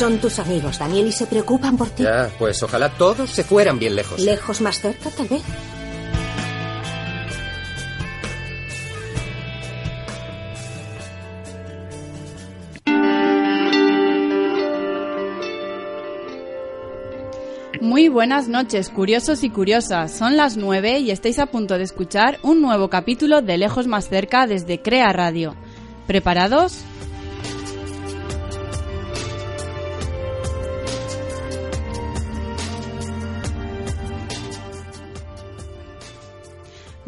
Son tus amigos, Daniel, y se preocupan por ti. Ya, pues ojalá todos se fueran bien lejos. Lejos más cerca, tal vez. Muy buenas noches, curiosos y curiosas. Son las 9 y estáis a punto de escuchar un nuevo capítulo de Lejos más cerca desde Crea Radio. ¿Preparados?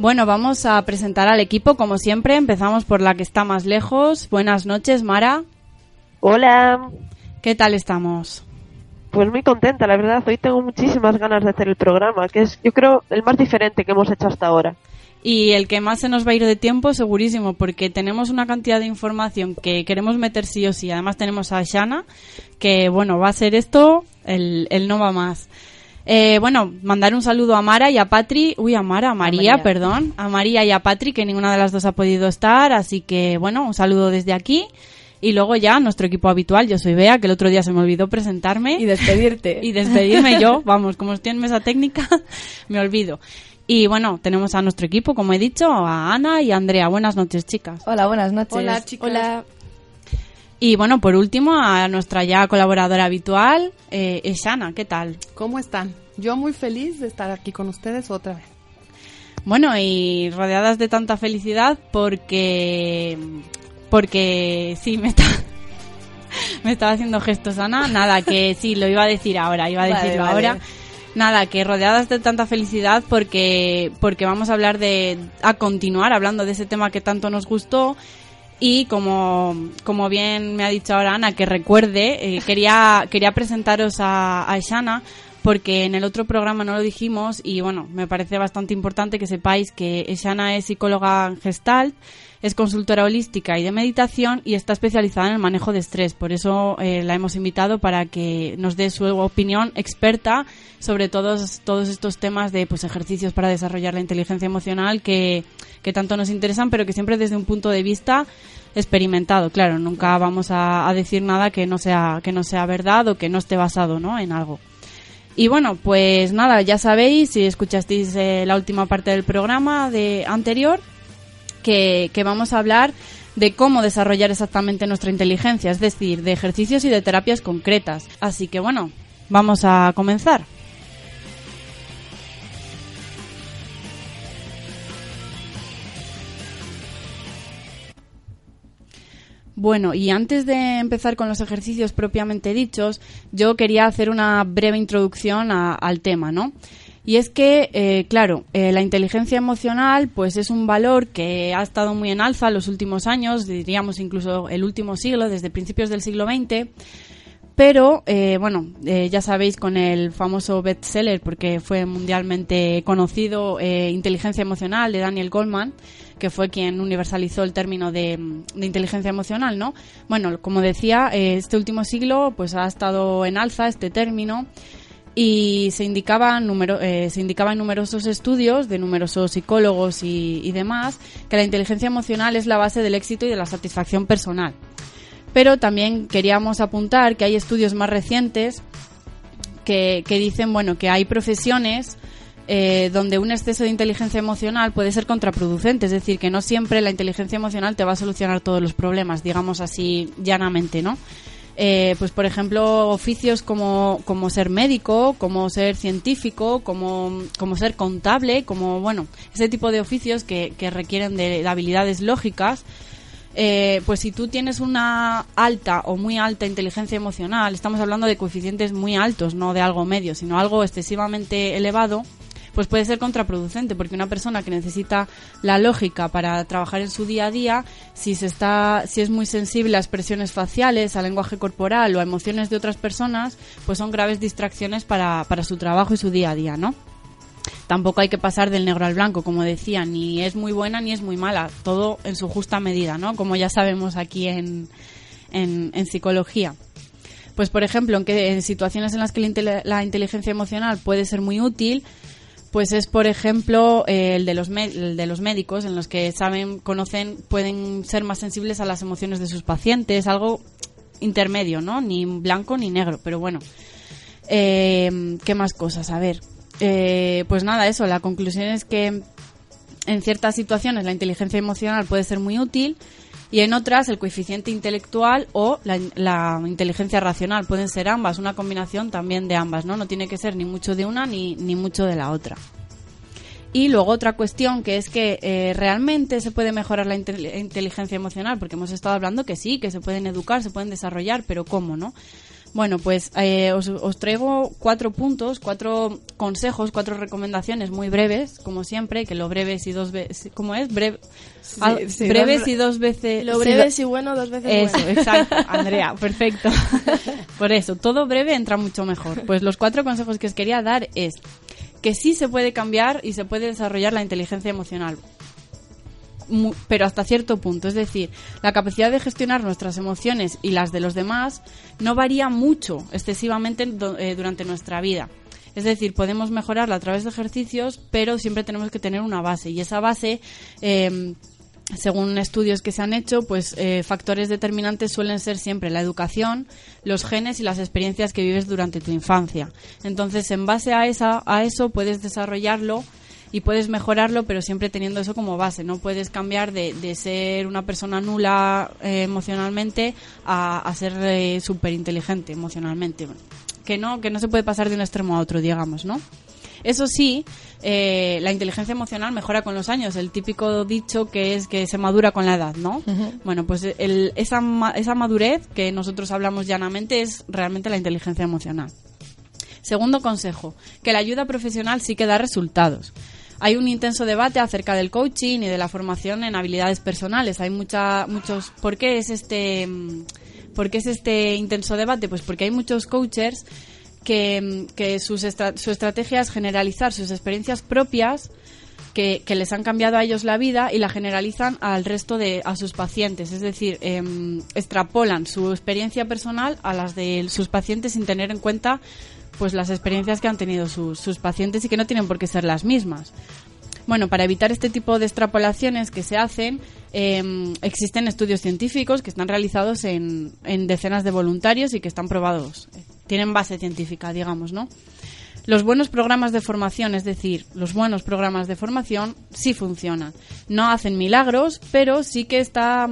Bueno, vamos a presentar al equipo como siempre. Empezamos por la que está más lejos. Buenas noches, Mara. Hola. ¿Qué tal estamos? Pues muy contenta, la verdad. Hoy tengo muchísimas ganas de hacer el programa, que es, yo creo, el más diferente que hemos hecho hasta ahora. Y el que más se nos va a ir de tiempo, segurísimo, porque tenemos una cantidad de información que queremos meter sí o sí. Además tenemos a Shana, que bueno, va a ser esto el, el no va más. Eh, bueno, mandar un saludo a Mara y a Patri, uy, a Mara, a María, María. perdón, a María y a Patri, que ninguna de las dos ha podido estar, así que bueno, un saludo desde aquí. Y luego ya nuestro equipo habitual, yo soy Bea, que el otro día se me olvidó presentarme. Y despedirte. y despedirme yo, vamos, como estoy en mesa técnica, me olvido. Y bueno, tenemos a nuestro equipo, como he dicho, a Ana y a Andrea. Buenas noches, chicas. Hola, buenas noches. Hola, chicas. Hola. Y bueno, por último, a nuestra ya colaboradora habitual, eh, Shana, ¿qué tal? ¿Cómo están? Yo muy feliz de estar aquí con ustedes otra vez. Bueno, y rodeadas de tanta felicidad porque porque sí me está me estaba haciendo gestos Ana, nada que sí lo iba a decir ahora, iba a Vale, decirlo vale. ahora. Nada, que rodeadas de tanta felicidad porque porque vamos a hablar de a continuar hablando de ese tema que tanto nos gustó y como, como bien me ha dicho ahora Ana, que recuerde, eh, quería, quería presentaros a, a Shana porque en el otro programa no lo dijimos y bueno, me parece bastante importante que sepáis que Shana es psicóloga en Gestalt, es consultora holística y de meditación y está especializada en el manejo de estrés. Por eso eh, la hemos invitado para que nos dé su opinión experta sobre todos, todos estos temas de pues, ejercicios para desarrollar la inteligencia emocional que, que tanto nos interesan, pero que siempre desde un punto de vista experimentado. Claro, nunca vamos a, a decir nada que no sea que no sea verdad o que no esté basado, ¿no? En algo. Y bueno, pues nada, ya sabéis, si escuchasteis eh, la última parte del programa de anterior, que, que vamos a hablar de cómo desarrollar exactamente nuestra inteligencia, es decir, de ejercicios y de terapias concretas. Así que bueno, vamos a comenzar. Bueno, y antes de empezar con los ejercicios propiamente dichos, yo quería hacer una breve introducción al tema, ¿no? Y es que, eh, claro, eh, la inteligencia emocional, pues es un valor que ha estado muy en alza en los últimos años, diríamos incluso el último siglo, desde principios del siglo XX. Pero, eh, bueno, ya sabéis con el famoso bestseller, porque fue mundialmente conocido, Inteligencia Emocional de Daniel Goldman, que fue quien universalizó el término de, de inteligencia emocional, ¿no? Bueno, como decía, eh, este último siglo pues ha estado en alza este término y se indicaba, numero- eh, se indicaba en numerosos estudios de numerosos psicólogos y, y demás que la inteligencia emocional es la base del éxito y de la satisfacción personal. Pero también queríamos apuntar que hay estudios más recientes que, que dicen bueno que hay profesiones eh, donde un exceso de inteligencia emocional puede ser contraproducente, es decir, que no siempre la inteligencia emocional te va a solucionar todos los problemas, digamos así llanamente, ¿no? Eh, pues por ejemplo oficios como, como ser médico, como ser científico, como, como ser contable, como bueno, ese tipo de oficios que, que requieren de, de habilidades lógicas, eh, pues si tú tienes una alta o muy alta inteligencia emocional, estamos hablando de coeficientes muy altos, no de algo medio, sino algo excesivamente elevado, pues puede ser contraproducente, porque una persona que necesita la lógica para trabajar en su día a día, si se está, si es muy sensible a expresiones faciales, al lenguaje corporal o a emociones de otras personas, pues son graves distracciones para, para su trabajo y su día a día, ¿no? tampoco hay que pasar del negro al blanco, como decía, ni es muy buena ni es muy mala, todo en su justa medida, ¿no? Como ya sabemos aquí en, en, psicología. Pues, por ejemplo, en, en situaciones en las que la inteligencia emocional puede ser muy útil, pues es, por ejemplo, eh, el, de los de los médicos, en los que saben, conocen, pueden ser más sensibles a las emociones de sus pacientes, algo intermedio, ¿no? Ni blanco ni negro, pero bueno. Eh, ¿Qué más cosas? A ver. Eh, pues nada, eso, la conclusión es que en ciertas situaciones la inteligencia emocional puede ser muy útil y en otras el coeficiente intelectual o la, inteligencia racional. Pueden ser ambas, una combinación también de ambas, ¿no? No tiene que ser ni mucho de una ni, ni mucho de la otra. Y luego otra cuestión que es que eh, realmente se puede mejorar la inteligencia emocional, porque hemos estado hablando que sí, que se pueden educar, se pueden desarrollar, pero ¿cómo, no? Bueno, pues eh, os, os, traigo cuatro puntos, cuatro consejos, cuatro recomendaciones muy breves, como siempre, que lo breves y dos veces, ¿cómo es? Breve, Sí, ah, sí, breves dos- y dos veces. Lo sí, breve es y bueno, dos veces Eso, bueno. exacto, Andrea, perfecto. Por eso, todo breve entra mucho mejor. Pues los cuatro consejos que os quería dar es que sí se puede cambiar y se puede desarrollar la inteligencia emocional. Pero hasta cierto punto, es decir, la capacidad de gestionar nuestras emociones y las de los demás no varía mucho, excesivamente eh, durante nuestra vida. Es decir, podemos mejorarla a través de ejercicios, pero siempre tenemos que tener una base. Y esa base, eh, según estudios que se han hecho, pues eh, factores determinantes suelen ser siempre la educación, los genes y las experiencias que vives durante tu infancia. Entonces, en base a, esa, a eso puedes desarrollarlo y puedes mejorarlo, pero siempre teniendo eso como base. No puedes cambiar de, de ser una persona nula eh, emocionalmente a, a ser súper inteligente emocionalmente. Que no, que no se puede pasar de un extremo a otro, digamos, ¿no? Eso sí, eh, la inteligencia emocional mejora con los años. El típico dicho que es que se madura con la edad, ¿no? Bueno, pues el- esa, esa madurez que nosotros hablamos llanamente es realmente la inteligencia emocional. Segundo consejo, que la ayuda profesional sí que da resultados. Hay un intenso debate acerca del coaching y de la formación en habilidades personales. Hay mucha, muchos. ¿Por qué es este, mm, por qué es este intenso debate? Pues porque hay muchos coaches que, mm, que sus estra- su estrategia es generalizar sus experiencias propias que, que les han cambiado a ellos la vida y la generalizan al resto de a sus pacientes. Es decir, em, extrapolan su experiencia personal a las de sus pacientes sin tener en cuenta pues las experiencias que han tenido sus, pacientes y que no tienen por qué ser las mismas. Bueno, para evitar este tipo de extrapolaciones que se hacen, em, existen estudios científicos que están realizados en, en decenas de voluntarios y que están probados. Tienen base científica, digamos, ¿no? Los buenos programas de formación, es decir, los buenos programas de formación, sí funcionan. No hacen milagros, pero sí que está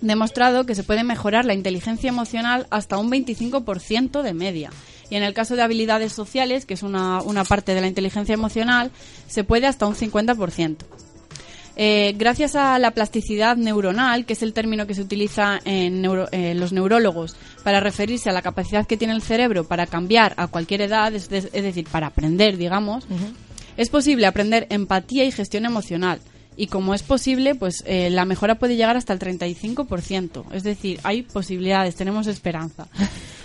demostrado que se puede mejorar la inteligencia emocional hasta un 25% de media. Y en el caso de habilidades sociales, que es una, una parte de la inteligencia emocional, se puede hasta un 50%. Eh, gracias a la plasticidad neuronal, que es el término que se utiliza en neuro- eh, los neurólogos para referirse a la capacidad que tiene el cerebro para cambiar a cualquier edad, es, de- es decir, para aprender, digamos, es posible aprender empatía y gestión emocional. Y como es posible, pues eh, la mejora puede llegar hasta el 35%. Es decir, hay posibilidades, tenemos esperanza.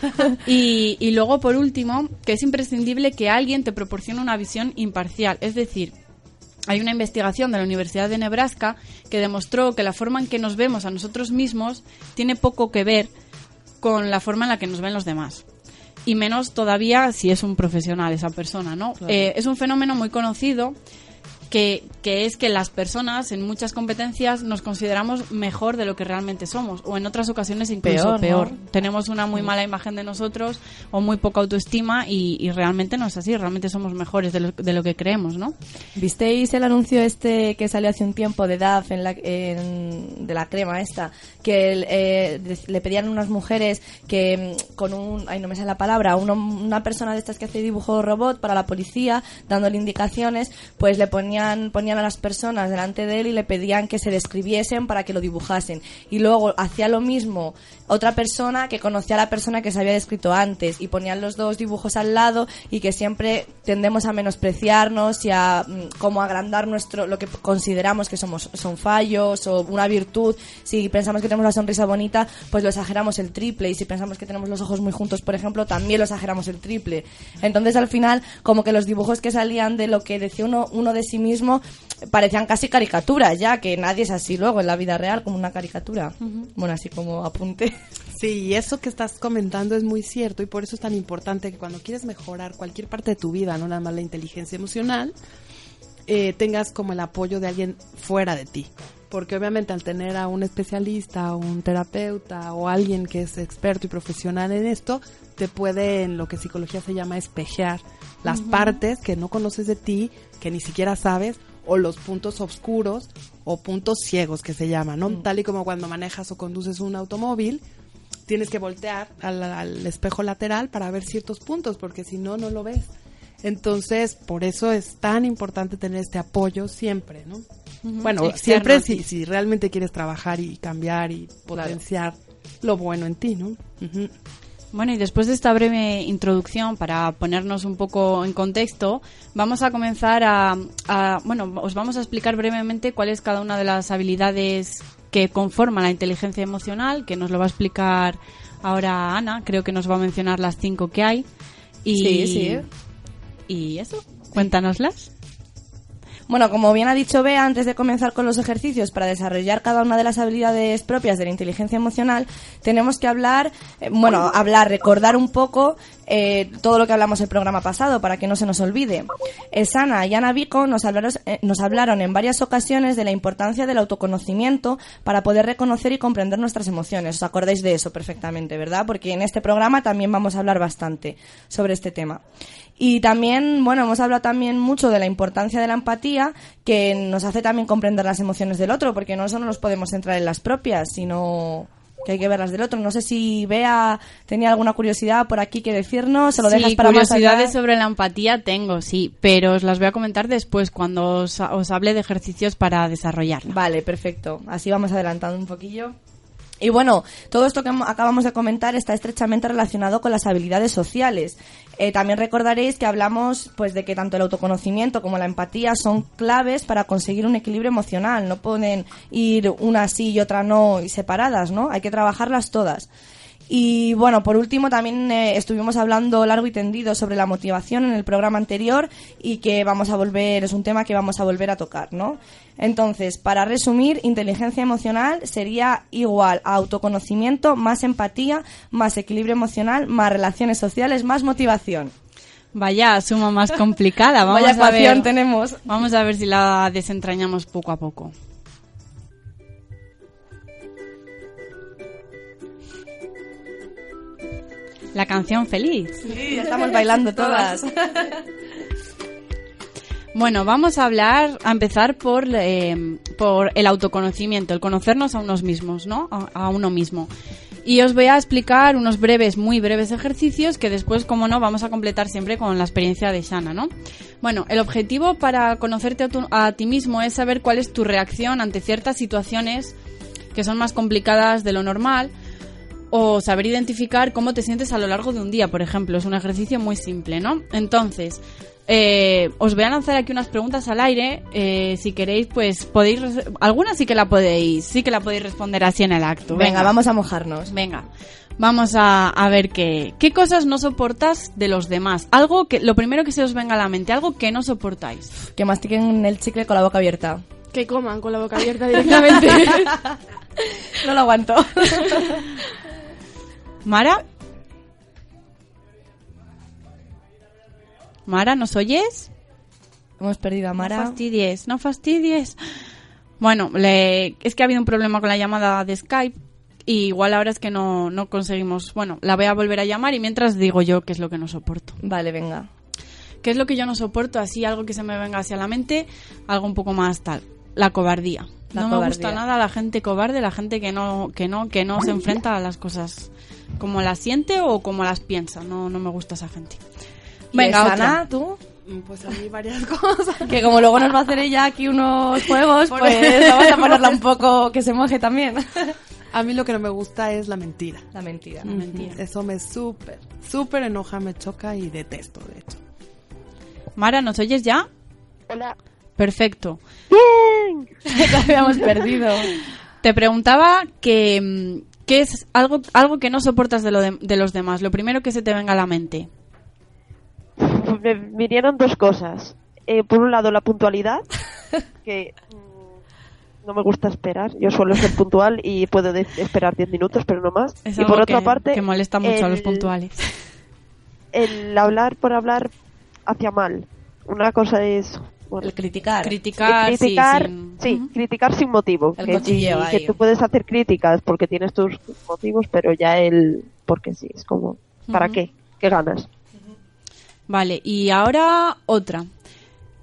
y, y luego, por último, que es imprescindible que alguien te proporcione una visión imparcial. Es decir, hay una investigación de la Universidad de Nebraska que demostró que la forma en que nos vemos a nosotros mismos tiene poco que ver con la forma en la que nos ven los demás. Y menos todavía si es un profesional esa persona, ¿no? Eh, es un fenómeno muy conocido que, que es que las personas en muchas competencias nos consideramos mejor de lo que realmente somos o en otras ocasiones incluso Peor, peor. ¿no? Tenemos una muy mala imagen de nosotros o muy poca autoestima y, y realmente no es así, realmente somos mejores de lo, de lo que creemos, ¿no? ¿Visteis el anuncio este que salió hace un tiempo de DAF en la, en- de la crema esta? Que el, eh, le pedían unas mujeres que mm, con un, ay no me sale la palabra, uno- una persona de estas que hace dibujo robot para la policía, dándole indicaciones, pues le ponían, ponían a las personas delante de él y le pedían que se describiesen para que lo dibujasen. Y luego hacía lo mismo otra persona que conocía a la persona que se había descrito antes y ponían los dos dibujos al lado y que siempre tendemos a menospreciarnos y a mm, como agrandar nuestro lo que consideramos que somos son fallos o una virtud. Si pensamos que tenemos la sonrisa bonita pues lo exageramos el triple. Y si pensamos que tenemos los ojos muy juntos por ejemplo también lo exageramos el triple. Entonces al final como que los dibujos que salían de lo que decía uno uno de sí mismo parecían casi caricaturas ya que nadie es así luego en la vida real como una caricatura. Bueno así como apunte. Sí, eso que estás comentando es muy cierto y por eso es tan importante que cuando quieres mejorar cualquier parte de tu vida, no nada más la inteligencia emocional, eh, tengas como el apoyo de alguien fuera de ti. Porque obviamente al tener a un especialista, o un terapeuta o alguien que es experto y profesional en esto, te puede, en lo que psicología se llama, espejear las partes que no conoces de ti, que ni siquiera sabes, o los puntos oscuros o puntos ciegos que se llaman, ¿no? Tal y como cuando manejas o conduces un automóvil, tienes que voltear al, al espejo lateral para ver ciertos puntos, porque si no, no lo ves. Entonces, por eso es tan importante tener este apoyo siempre, ¿no? Bueno, Externo siempre si, si realmente quieres trabajar y cambiar y potenciar lo bueno en ti, ¿no? Ujú. Bueno, y después de esta breve introducción, para ponernos un poco en contexto, vamos a comenzar a, a- bueno, os vamos a explicar brevemente cuál es cada una de las habilidades que conforman la inteligencia emocional, que nos lo va a explicar ahora Ana, creo que nos va a mencionar las cinco que hay. Y, Sí, sí. Y eso, cuéntanoslas. Bueno, como bien ha dicho Bea, antes de comenzar con los ejercicios para desarrollar cada una de las habilidades propias de la inteligencia emocional, tenemos que hablar, eh, bueno, hablar, recordar un poco eh, todo lo que hablamos el programa pasado para que no se nos olvide. Eh, Sana y Ana Vico nos hablaron, eh, nos hablaron en varias ocasiones de la importancia del autoconocimiento para poder reconocer y comprender nuestras emociones. ¿Os acordáis de eso perfectamente, verdad? Porque en este programa también vamos a hablar bastante sobre este tema. Y también, bueno, hemos hablado también mucho de la importancia de la empatía, que nos hace también comprender las emociones del otro, porque no solo nos podemos centrar en las propias, sino que hay que ver las del otro. No sé si Bea tenía alguna curiosidad por aquí que decirnos, se lo dejas para más curiosidades sobre la empatía tengo, sí, pero os las voy a comentar después cuando os, os hable de ejercicios para desarrollarla. Vale, perfecto. Así vamos adelantando un poquillo. Y bueno, todo esto que mo- acabamos de comentar está estrechamente relacionado con las habilidades sociales. Eh, también recordaréis que hablamos pues de que tanto el autoconocimiento como la empatía son claves para conseguir un equilibrio emocional. No pueden ir una sí y otra no y separadas, ¿no? Hay que trabajarlas todas. Y bueno, por último también eh, estuvimos hablando largo y tendido sobre la motivación en el programa anterior y que vamos a volver, es un tema que vamos a volver a tocar, ¿no? Entonces, para resumir, inteligencia emocional sería igual a autoconocimiento más empatía, más equilibrio emocional, más relaciones sociales, más motivación. Vaya suma más complicada. Vamos Vaya a ver, tenemos. Vamos a ver si la desentrañamos poco a poco. La canción feliz. Sí, estamos bailando todas. Bueno, vamos a hablar, a empezar por, eh, por el autoconocimiento, el conocernos a unos mismos, ¿no? A, a uno mismo. Y os voy a explicar unos breves, muy breves ejercicios que después, como no, vamos a completar siempre con la experiencia de Shana, ¿no? Bueno, el objetivo para conocerte a, tu- a ti mismo es saber cuál es tu reacción ante ciertas situaciones que son más complicadas de lo normal o saber identificar cómo te sientes a lo largo de un día, por ejemplo. Es un ejercicio muy simple, ¿no? Entonces, eh, os voy a lanzar aquí unas preguntas al aire. eh, si queréis, pues podéis. Algunas sí que la podéis, sí que la podéis responder así en el acto. Venga, vamos a mojarnos. Venga, vamos a, a ver qué, qué cosas no soportas de los demás. Algo que, lo primero que se os venga a la mente, algo que no soportáis. Que mastiquen el chicle con la boca abierta. Que coman con la boca abierta directamente. No lo aguanto. Mara. Mara, ¿nos oyes? Hemos perdido a No Mara. fastidies, no fastidies. Bueno, le- es que ha habido un problema con la llamada de Skype y igual ahora es que no, no conseguimos. Bueno, la voy a volver a llamar y mientras digo yo qué es lo que no soporto. Vale, venga. ¿Qué es lo que yo no soporto? Así, algo que se me venga hacia la mente, algo un poco más tal. La cobardía. La no me gusta cobardía. nada la gente cobarde, la gente que no, que no, que no se enfrenta a las cosas como las siente o como las piensa. No, no me gusta esa gente. Venga, otra. Ana, tú. Mm, Pues a mí varias cosas. Que como luego nos va a hacer ella aquí unos juegos, Por pues vamos a ponerla un poco que se moje también. A mí lo que no me gusta es la mentira. La mentira. mentira. Eso me súper, súper enoja, me choca y detesto, de hecho. Mara, ¿nos oyes ya? Hola. Perfecto. Te habíamos perdido. Te preguntaba que mm, qué es algo, algo que no soportas de, lo de, de los demás. Lo primero que se te venga a la mente. Me vinieron dos cosas. Eh, por un lado, la puntualidad, que mm, no me gusta esperar. Yo suelo ser puntual y puedo esperar 10 minutos, pero no más. Es y por otra que, parte, que molesta mucho a los el- puntuales. el hablar por hablar hacia mal. Una cosa es El criticar. Criticar, sí, criticar, sin- sí, criticar sin motivo. El que, sí, que tú puedes hacer críticas porque tienes tus motivos, pero ya el porque sí, es como, ¿para qué? ¿Qué ganas? Vale, y ahora otra.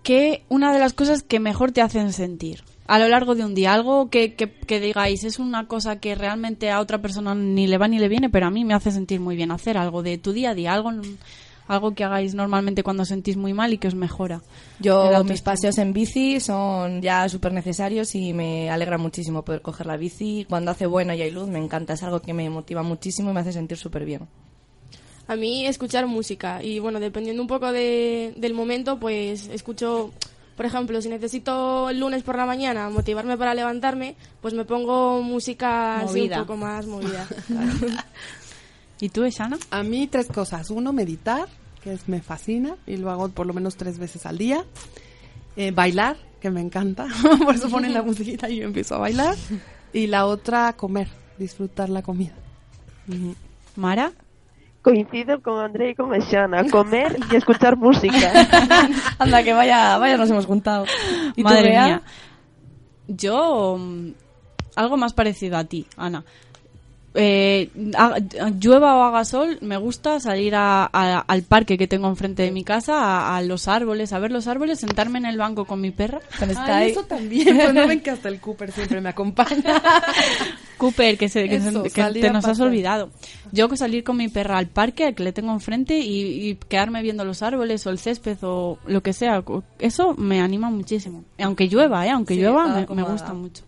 ¿Qué una de las cosas que mejor te hacen sentir a lo largo de un día? Algo que, que, que digáis, es una cosa que realmente a otra persona ni le va ni le viene, pero a mí me hace sentir muy bien hacer algo de tu día a día, algo, algo que hagáis normalmente cuando os sentís muy mal y que os mejora. Yo, mis paseos en bici son ya súper necesarios y me alegra muchísimo poder coger la bici. Cuando hace buena y hay luz, me encanta. Es algo que me motiva muchísimo y me hace sentir súper bien. A mí escuchar música y bueno, dependiendo un poco de- del momento, pues escucho, por ejemplo, si necesito el lunes por la mañana motivarme para levantarme, pues me pongo música así un poco más movida. ¿Y tú, Shana? A mí tres cosas. Uno, meditar, que es, me fascina y lo hago por lo menos tres veces al día. Eh, bailar, que me encanta. por eso ponen la musiquita y yo empiezo a bailar. Y la otra, comer, disfrutar la comida. ¿Mara? Coincido con André y con Meshana, comer y escuchar música. Anda, que vaya, vaya, nos hemos juntado. ¿Y tú, Madre Bea? mía. Yo, mm, algo más parecido a ti, Ana. Eh, ha- llueva o haga sol, me gusta salir a- a- al parque que tengo enfrente de mi casa, a, a los árboles, a ver los árboles, sentarme en el banco con mi perra. Ay, Sky. eso también. Pues no ven que hasta el Cooper siempre me acompaña. Cooper, que, se, que, Eso, se- que salir te nos has olvidado. Yo que salir con mi perra al parque, al que le tengo enfrente, y, y quedarme viendo los árboles o el césped o lo que sea, eso me anima muchísimo. Aunque llueva, ¿eh? Aunque Sí, llueva, está me, gusta mucho.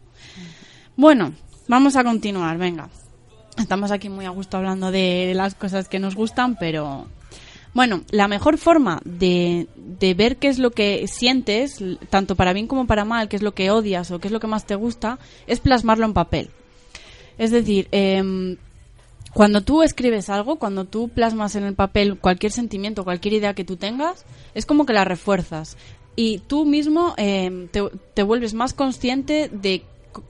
Bueno, vamos a continuar, venga. Estamos aquí muy a gusto hablando de las cosas que nos gustan, pero... Bueno, la mejor forma de, de ver qué es lo que sientes, tanto para bien como para mal, qué es lo que odias o qué es lo que más te gusta, es plasmarlo en papel. Es decir, em, cuando tú escribes algo, cuando tú plasmas en el papel cualquier sentimiento, cualquier idea que tú tengas, es como que la refuerzas. Y tú mismo em, te, vuelves más consciente de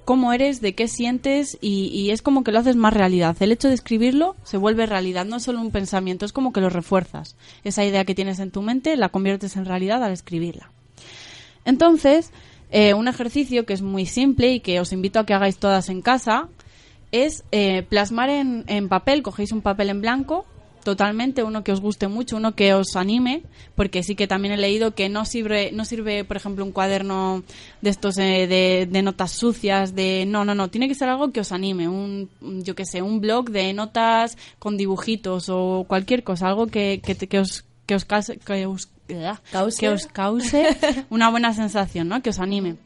cómo eres, de qué sientes y, es como que lo haces más realidad. El hecho de escribirlo se vuelve realidad, no es solo un pensamiento, es como que lo refuerzas. Esa idea que tienes en tu mente la conviertes en realidad al escribirla. Entonces, eh, un ejercicio que es muy simple y que os invito a que hagáis todas en casa es eh, plasmar en papel, cogéis un papel en blanco totalmente, uno que os guste mucho, uno que os anime, porque sí que también he leído que no sirve, no sirve, por ejemplo, un cuaderno de estos eh, de, de notas sucias, de no, no, no, tiene que ser algo que os anime, un, yo que sé, un blog de notas con dibujitos o cualquier cosa, algo que, que, que os que os cause, que os, Cause. que os cause una buena sensación, ¿no? Que os anime.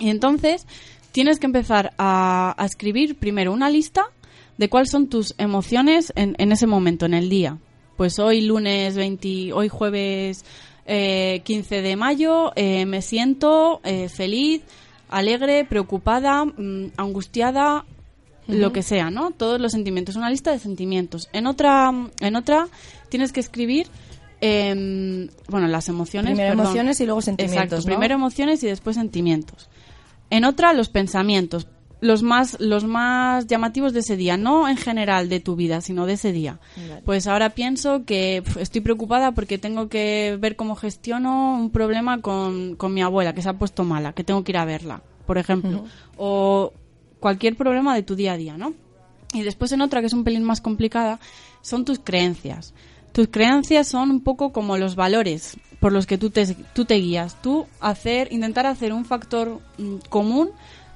Y entonces tienes que empezar a, a escribir primero una lista de cuáles son tus emociones en, en ese momento, en el día. Pues hoy lunes 20, hoy jueves eh, 15 de mayo eh, me siento eh, feliz, alegre, preocupada, mm, angustiada, lo que sea, ¿no? Todos los sentimientos, una lista de sentimientos. En otra, en otra tienes que escribir, em, bueno, las emociones. Primero perdón. emociones y luego sentimientos, Exacto, ¿no? primero emociones y después sentimientos. En otra, los pensamientos, los más, los más llamativos de ese día, no en general de tu vida, sino de ese día. Vale. Pues ahora pienso que estoy preocupada porque tengo que ver cómo gestiono un problema con, con mi abuela, que se ha puesto mala, que tengo que ir a verla, por ejemplo. O cualquier problema de tu día a día, ¿no? Y después en otra, que es un pelín más complicada, son tus creencias. Tus creencias son un poco como los valores por los que tú te, tú te guías. Tú hacer, intentar hacer un factor mm, común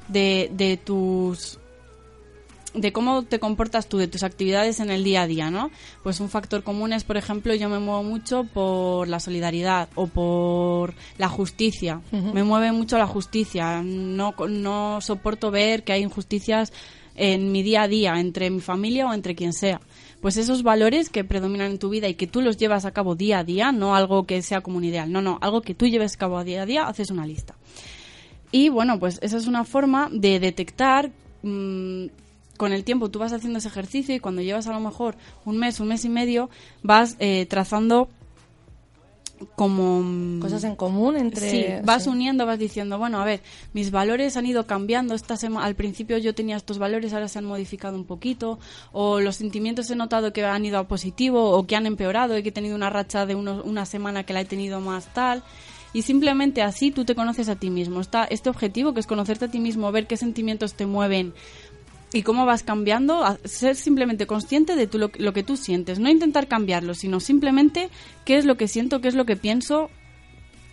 de, de tus de cómo te comportas tú, de tus actividades en el día a día, ¿no? Pues un factor común es, por ejemplo, yo me muevo mucho por la solidaridad o por la justicia. Me mueve mucho la justicia. No, no soporto ver que hay injusticias en mi día a día, entre mi familia o entre quien sea. Pues esos valores que predominan en tu vida y que tú los llevas a cabo día a día, no algo que sea como un ideal, no, no, algo que tú lleves a cabo día a día, haces una lista. Y bueno, pues esa es una forma de detectar. mm, con el tiempo tú vas haciendo ese ejercicio y cuando llevas a lo mejor un mes, un mes y medio, vas eh, trazando como... mm, Cosas en común entre... Sí, vas sí. uniendo, vas diciendo, bueno, a ver, mis valores han ido cambiando. Esta sema- al principio yo tenía estos valores, ahora se han modificado un poquito. O los sentimientos he notado que han ido a positivo o que han empeorado y que he tenido una racha de unos- una semana que la he tenido más tal. Y simplemente así tú te conoces a ti mismo. Está este objetivo que es conocerte a ti mismo, ver qué sentimientos te mueven y cómo vas cambiando, a- ser simplemente consciente de tú, lo, lo que tú sientes. No intentar cambiarlo, sino simplemente qué es lo que siento, qué es lo que pienso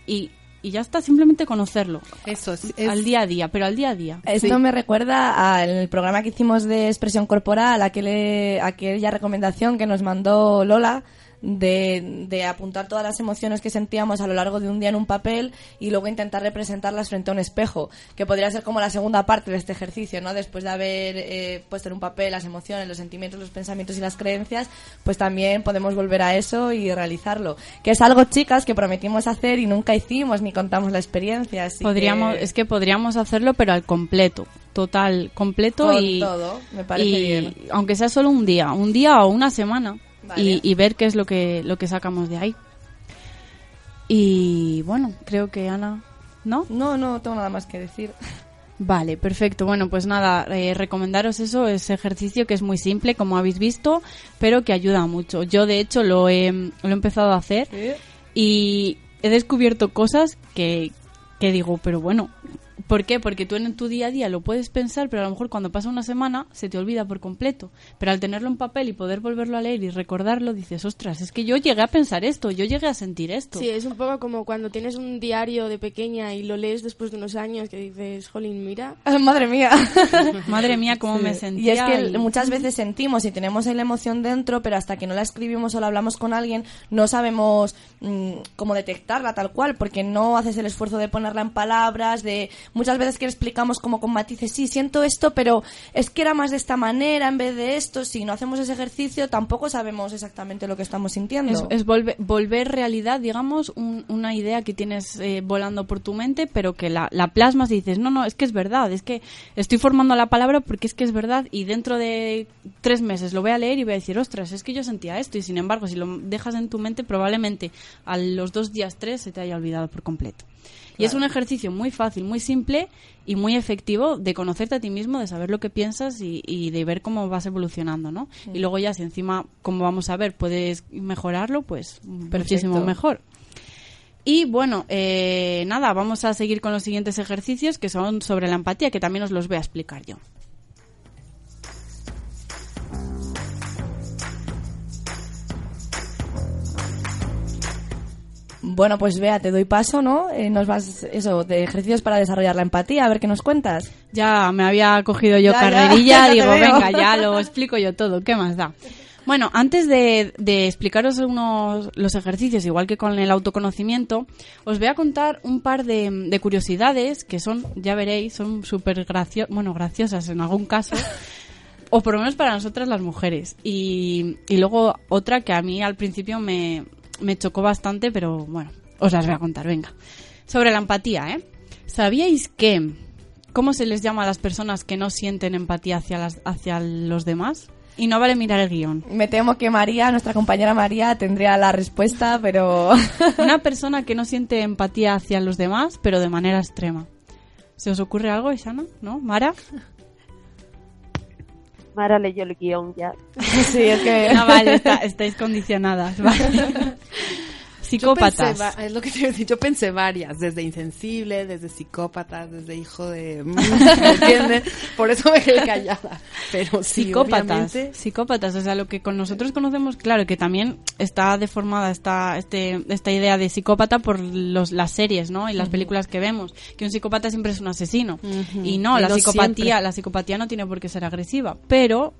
y, y ya está, simplemente conocerlo. Eso es, es- Al día a día, pero al día a día. Esto Sí. me recuerda al programa que hicimos de expresión corporal, aquel, aquella recomendación que nos mandó Lola de, de apuntar todas las emociones que sentíamos a lo largo de un día en un papel y luego intentar representarlas frente a un espejo, que podría ser como la segunda parte de este ejercicio, ¿no? Después de haber eh, puesto en un papel las emociones, los sentimientos, los pensamientos y las creencias, pues también podemos volver a eso y realizarlo. Que es algo, chicas, que prometimos hacer y nunca hicimos ni contamos la experiencia. así Podríamos, que- es que podríamos hacerlo, pero al completo, total, completo Con y todo, me parece y bien. aunque sea solo un día, un día o una semana Vale. y, y ver qué es lo que lo que sacamos de ahí. Y bueno, creo que Ana, ¿no? No, no tengo nada más que decir. Vale, perfecto. Bueno, pues nada, eh, recomendaros eso, ese ejercicio que es muy simple, como habéis visto, pero que ayuda mucho. Yo, de hecho, lo he, lo he empezado a hacer y he descubierto cosas que, que digo, pero bueno, ¿por qué? Porque tú en tu día a día lo puedes pensar, pero a lo mejor cuando pasa una semana se te olvida por completo. Pero al tenerlo en papel y poder volverlo a leer y recordarlo, dices, ostras, es que yo llegué a pensar esto, yo llegué a sentir esto. Sí, es un poco como cuando tienes un diario de pequeña y lo lees después de unos años que dices, jolín, mira. Madre mía. Madre mía, cómo me Y sentía. es que y- muchas veces sentimos y tenemos ahí la emoción dentro, pero hasta que no la escribimos o la hablamos con alguien, no sabemos mm, cómo detectarla tal cual, porque no haces el esfuerzo de ponerla en palabras, de muchas veces que explicamos como con matices, sí, siento esto, pero es que era más de esta manera en vez de esto, si no hacemos ese ejercicio tampoco sabemos exactamente lo que estamos sintiendo. Es, volver realidad, digamos, un- una idea que tienes eh, volando por tu mente, pero que la, la plasmas y dices, no, no, es que es verdad, es que estoy formando la palabra porque es que es verdad y dentro de tres meses lo voy a leer y voy a decir, ostras, es que yo sentía esto y sin embargo, si lo dejas en tu mente, probablemente a los dos días, tres, se te haya olvidado por completo. Y es un ejercicio muy fácil, muy simple y muy efectivo de conocerte a ti mismo, de saber lo que piensas y, y de ver cómo vas evolucionando, ¿no? Y luego ya si encima, como vamos a ver, puedes mejorarlo, pues muchísimo mejor. Y bueno, eh, nada, vamos a seguir con los siguientes ejercicios que son sobre la empatía, que también os los voy a explicar yo. Bueno, pues vea, te doy paso, ¿no? Eh, nos vas, eso, de ejercicios para desarrollar la empatía, a ver qué nos cuentas. Ya me había cogido yo Ya, carrerilla, ya digo, venga, ya lo explico yo todo, ¿qué más da? Bueno, antes de, de explicaros unos, los ejercicios, igual que con el autoconocimiento, os voy a contar un par de, de curiosidades que son, ya veréis, son súper gracio bueno, graciosas en algún caso, o por lo menos para nosotras las mujeres. Y, y luego otra que a mí al principio me, me chocó bastante, pero bueno, os las voy a contar, venga. Sobre la empatía, ¿eh? ¿Sabíais que cómo se les llama a las personas que no sienten empatía hacia, las, hacia los demás? Y no vale mirar el guion. Me temo que María, nuestra compañera María, tendría la respuesta, pero... Una persona que no siente empatía hacia los demás, pero de manera extrema. ¿Se os ocurre algo, Isana? ¿No? ¿Mara? Mara leyó el guion ya. sí, es que... No, vale, está- estáis condicionadas. Vale. Yo Psicópatas. pensé es lo que te decir. Yo pensé varias, desde insensible, desde psicópatas, desde hijo de... ¿Me entiendes? Por eso me quedé callada. Pero sí, psicópatas, obviamente, psicópatas, o sea, lo que con nosotros conocemos, claro, que también está deformada esta, este, esta idea de psicópata por los, las series, ¿no? Y las películas que vemos, que un psicópata siempre es un asesino. Y no, Y la psicopatía, siempre. la psicopatía no tiene por qué ser agresiva, pero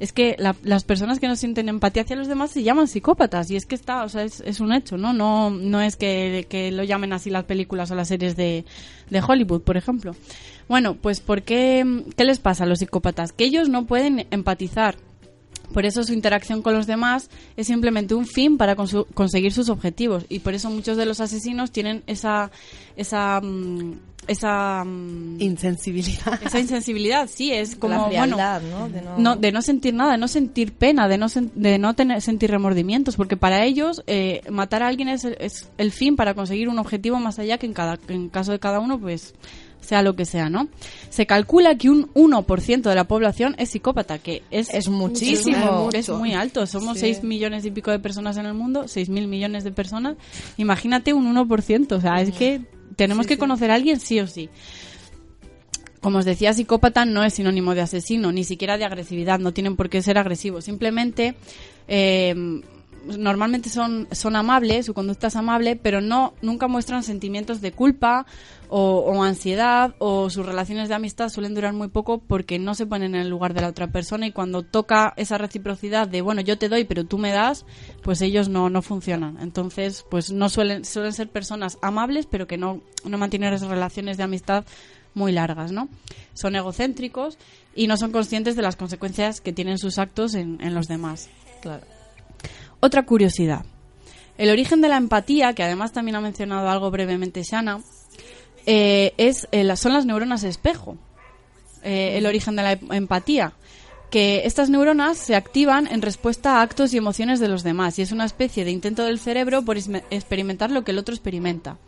es que la- las personas que no sienten empatía hacia los demás se llaman psicópatas y es que está, o sea, es, es un hecho, ¿no? No, no es que, que lo llamen así las películas o las series de, de Hollywood, por ejemplo. Bueno, pues ¿por qué, qué les pasa a los psicópatas? Que ellos no pueden empatizar. Por eso su interacción con los demás es simplemente un fin para conseguir sus objetivos y por eso muchos de los asesinos tienen esa esa mm, esa mm, insensibilidad. esa insensibilidad, sí, es como la bueno, ¿no? De no... no, de no sentir nada, de no sentir pena, de no, sen- de no tener, sentir remordimientos, porque para ellos eh, matar a alguien es, el- es el fin para conseguir un objetivo más allá que en cada en caso de cada uno, pues sea lo que sea, ¿no? Se calcula que un 1% de la población es psicópata, que es, Es muchísimo. es muy alto. Somos 6 millones y pico de personas en el mundo, 6 mil millones de personas. Imagínate un 1%, o sea, es que tenemos que conocer a alguien sí o sí. Como os decía, psicópata no es sinónimo de asesino, ni siquiera de agresividad, no tienen por qué ser agresivos. Simplemente, eh, normalmente son, son amables, su conducta es amable, pero no nunca muestran sentimientos de culpa o, ansiedad, o sus relaciones de amistad suelen durar muy poco porque no se ponen en el lugar de la otra persona y cuando toca esa reciprocidad de, bueno, yo te doy, pero tú me das, pues ellos no, no funcionan. Entonces, pues no suelen, suelen ser personas amables, pero que no, no mantienen esas relaciones de amistad muy largas, ¿no? Son egocéntricos y no son conscientes de las consecuencias que tienen sus actos en, en los demás. Claro. Otra curiosidad. El origen de la empatía, que además también ha mencionado algo brevemente Shana, eh, es, eh, son las neuronas espejo. Eh, el origen de la em- empatía. Que estas neuronas se activan en respuesta a actos y emociones de los demás y es una especie de intento del cerebro por experimentar lo que el otro experimenta.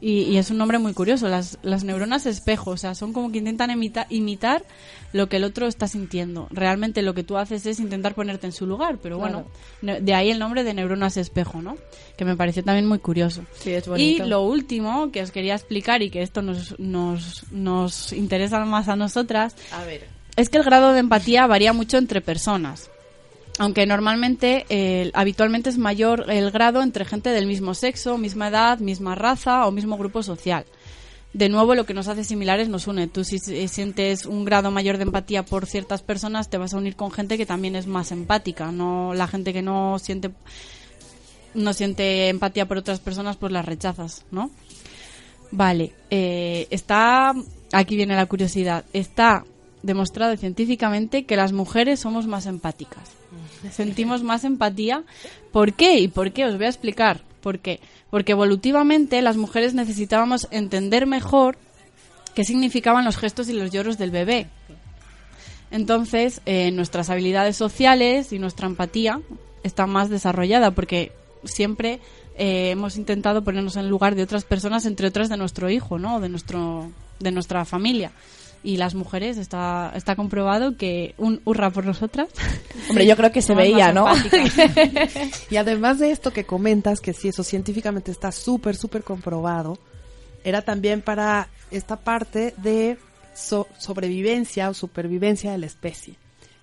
Y, es un nombre muy curioso, las, las neuronas espejo, o sea, son como que intentan imita- imitar lo que el otro está sintiendo. Realmente lo que tú haces es intentar ponerte en su lugar, pero bueno, de ahí el nombre de neuronas espejo, ¿no? Que me pareció también muy curioso. Sí, es Y lo último que os quería explicar y que esto nos, nos, nos interesa más a nosotras A ver. es que el grado de empatía varía mucho entre personas. Aunque normalmente, eh, habitualmente es mayor el grado entre gente del mismo sexo, misma edad, misma raza o mismo grupo social. De nuevo, lo que nos hace similares nos une. Tú si si sientes un grado mayor de empatía por ciertas personas, te vas a unir con gente que también es más empática. No la gente que no siente no siente empatía por otras personas, pues las rechazas, ¿no? Vale, eh, está, aquí viene la curiosidad, está demostrado científicamente que las mujeres somos más empáticas. Sentimos más empatía. ¿Por qué? ¿Y por qué? Os voy a explicar. ¿Por qué? Porque evolutivamente las mujeres necesitábamos entender mejor qué significaban los gestos y los lloros del bebé. Entonces, eh, nuestras habilidades sociales y nuestra empatía está más desarrollada porque siempre eh, hemos intentado ponernos en lugar de otras personas, entre otras de nuestro hijo, ¿no? De nuestro, de nuestra familia. Y las mujeres está, está comprobado que un hurra por nosotras. Hombre, yo creo que se veía, ¿no? Y además de esto que comentas, que sí, eso científicamente está súper, súper comprobado, era también para esta parte de so- sobrevivencia o supervivencia de la especie.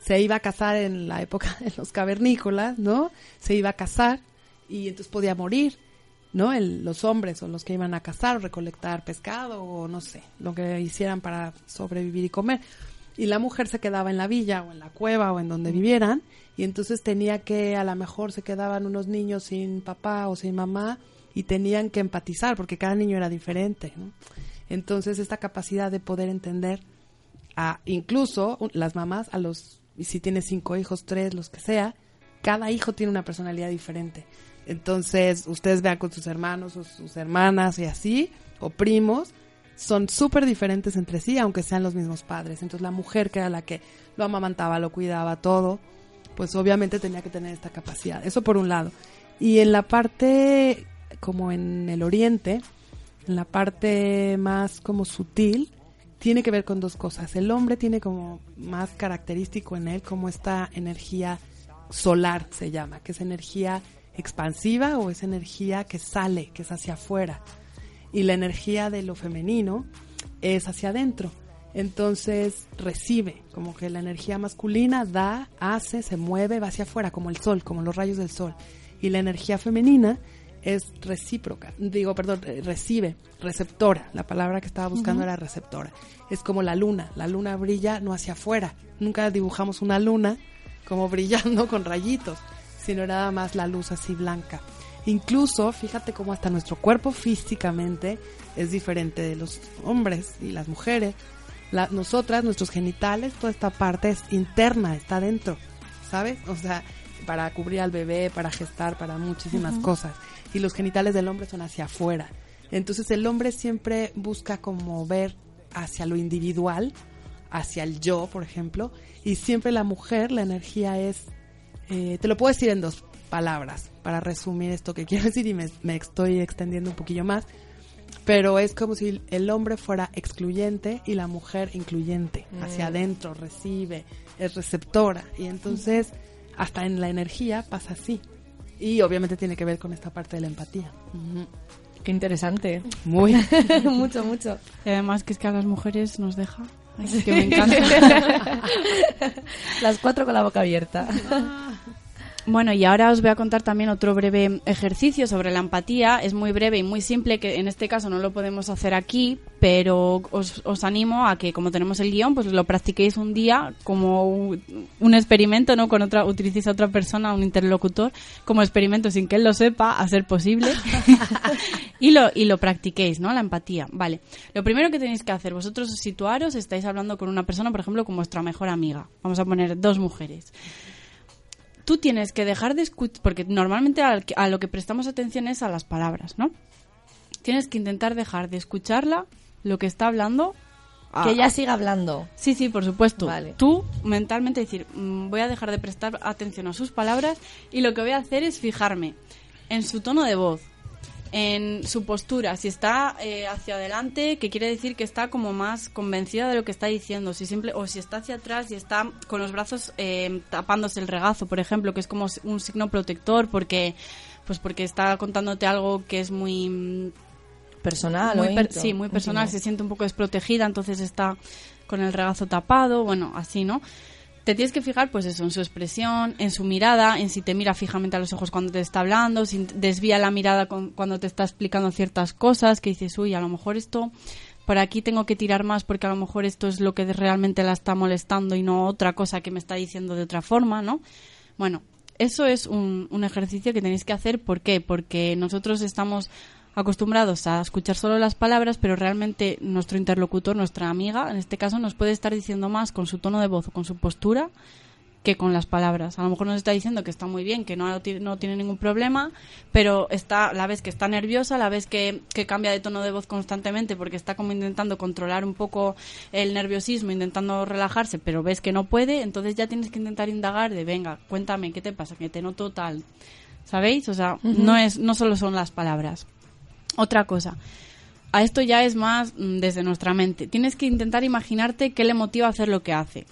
Se iba a cazar en la época de los cavernícolas, ¿no? Se iba a cazar y entonces podía morir, ¿no? El- los hombres o los que iban a cazar o recolectar pescado o no sé, lo que hicieran para sobrevivir y comer. Y la mujer se quedaba en la villa o en la cueva o en donde vivieran y entonces tenía que, a lo mejor se quedaban unos niños sin papá o sin mamá y tenían que empatizar porque cada niño era diferente, ¿no? Entonces esta capacidad de poder entender a incluso las mamás a los y si tienes cinco hijos, tres, los que sea, cada hijo tiene una personalidad diferente. Entonces, ustedes vean con sus hermanos o sus hermanas y así, o primos, son súper diferentes entre sí, aunque sean los mismos padres. Entonces, la mujer que era la que lo amamantaba, lo cuidaba, todo, pues obviamente tenía que tener esta capacidad. Eso por un lado. Y en la parte, como en el oriente, en la parte más como sutil, tiene que ver con dos cosas. El hombre tiene como más característico en él como esta energía solar, se llama, que es energía expansiva o es energía que sale, que es hacia afuera. Y la energía de lo femenino es hacia adentro. Entonces recibe, como que la energía masculina da, hace, se mueve, va hacia afuera, como el sol, como los rayos del sol. Y la energía femenina es recíproca, digo, perdón, eh, recibe, receptora. La palabra que estaba buscando era receptora. Es como la luna, la luna brilla no hacia afuera. Nunca dibujamos una luna como brillando con rayitos, sino nada más la luz así blanca. Incluso, fíjate cómo hasta nuestro cuerpo físicamente es diferente de los hombres y las mujeres. La- nosotras, nuestros genitales, toda esta parte es interna, está dentro, ¿sabes? O sea, para cubrir al bebé, para gestar, para muchísimas cosas. Y los genitales del hombre son hacia afuera. Entonces el hombre siempre busca como ver hacia lo individual, hacia el yo, por ejemplo, y siempre la mujer, la energía es, eh, te lo puedo decir en dos palabras para resumir esto que quiero decir y me, me estoy extendiendo un poquillo más. pero es como si el hombre fuera excluyente y la mujer incluyente, hacia Mm. adentro, recibe, es receptora. Y entonces, hasta en la energía pasa así. Y obviamente tiene que ver con esta parte de la empatía. Qué interesante. Muy. mucho, mucho. Y además que es que a las mujeres nos deja. Que me encanta. Las cuatro con la boca abierta. Bueno, y ahora os voy a contar también otro breve ejercicio sobre la empatía. Es muy breve y muy simple, que en este caso no lo podemos hacer aquí, pero os, os animo a que, como tenemos el guion, pues lo practiquéis un día como un, experimento, ¿no? Con otra, utilicéis a otra persona, un interlocutor, como experimento sin que él lo sepa, a ser posible. y lo, y lo practiquéis, ¿no? La empatía. Vale. Lo primero que tenéis que hacer, vosotros situaros, estáis hablando con una persona, por ejemplo, con vuestra mejor amiga. Vamos a poner dos mujeres tú tienes que dejar de escuchar, porque normalmente al- a, lo que prestamos atención es a las palabras, ¿no? Tienes que intentar dejar de escucharla, lo que está hablando. a- Que ella siga hablando. Sí, sí, por supuesto. Vale. Tú mentalmente decir, mm, voy a dejar de prestar atención a sus palabras y lo que voy a hacer es fijarme en su tono de voz, en su postura, si está eh, hacia adelante, que quiere decir que está como más convencida de lo que está diciendo, si simple o si está hacia atrás y está con los brazos eh, tapándose el regazo, por ejemplo, que es como un signo protector porque pues porque está contándote algo que es muy mm, Personal muy per- sí, muy personal, se siente un poco desprotegida, entonces está con el regazo tapado, bueno, así, ¿no? Te tienes que fijar, pues eso, en su expresión, en su mirada, en si te mira fijamente a los ojos cuando te está hablando, si desvía la mirada con- cuando te está explicando ciertas cosas, que dices, uy, a lo mejor esto, por aquí tengo que tirar más porque a lo mejor esto es lo que realmente la está molestando y no otra cosa que me está diciendo de otra forma, ¿no? Bueno, eso es un, un ejercicio que tenéis que hacer. ¿Por qué? Porque nosotros estamos acostumbrados a escuchar solo las palabras, pero realmente nuestro interlocutor, nuestra amiga, en este caso, nos puede estar diciendo más con su tono de voz o con su postura que con las palabras. A lo mejor nos está diciendo que está muy bien, que no, no tiene ningún problema, pero está, la vez que está nerviosa, la vez que, que cambia de tono de voz constantemente porque está como intentando controlar un poco el nerviosismo, intentando relajarse, pero ves que no puede, entonces ya tienes que intentar indagar de, venga, cuéntame, ¿qué te pasa? Que te noto tal. ¿Sabéis? O sea, no, es, no solo son las palabras. Otra cosa. A esto ya es más mm, desde nuestra mente. Tienes que intentar imaginarte qué le motiva a hacer lo que hace.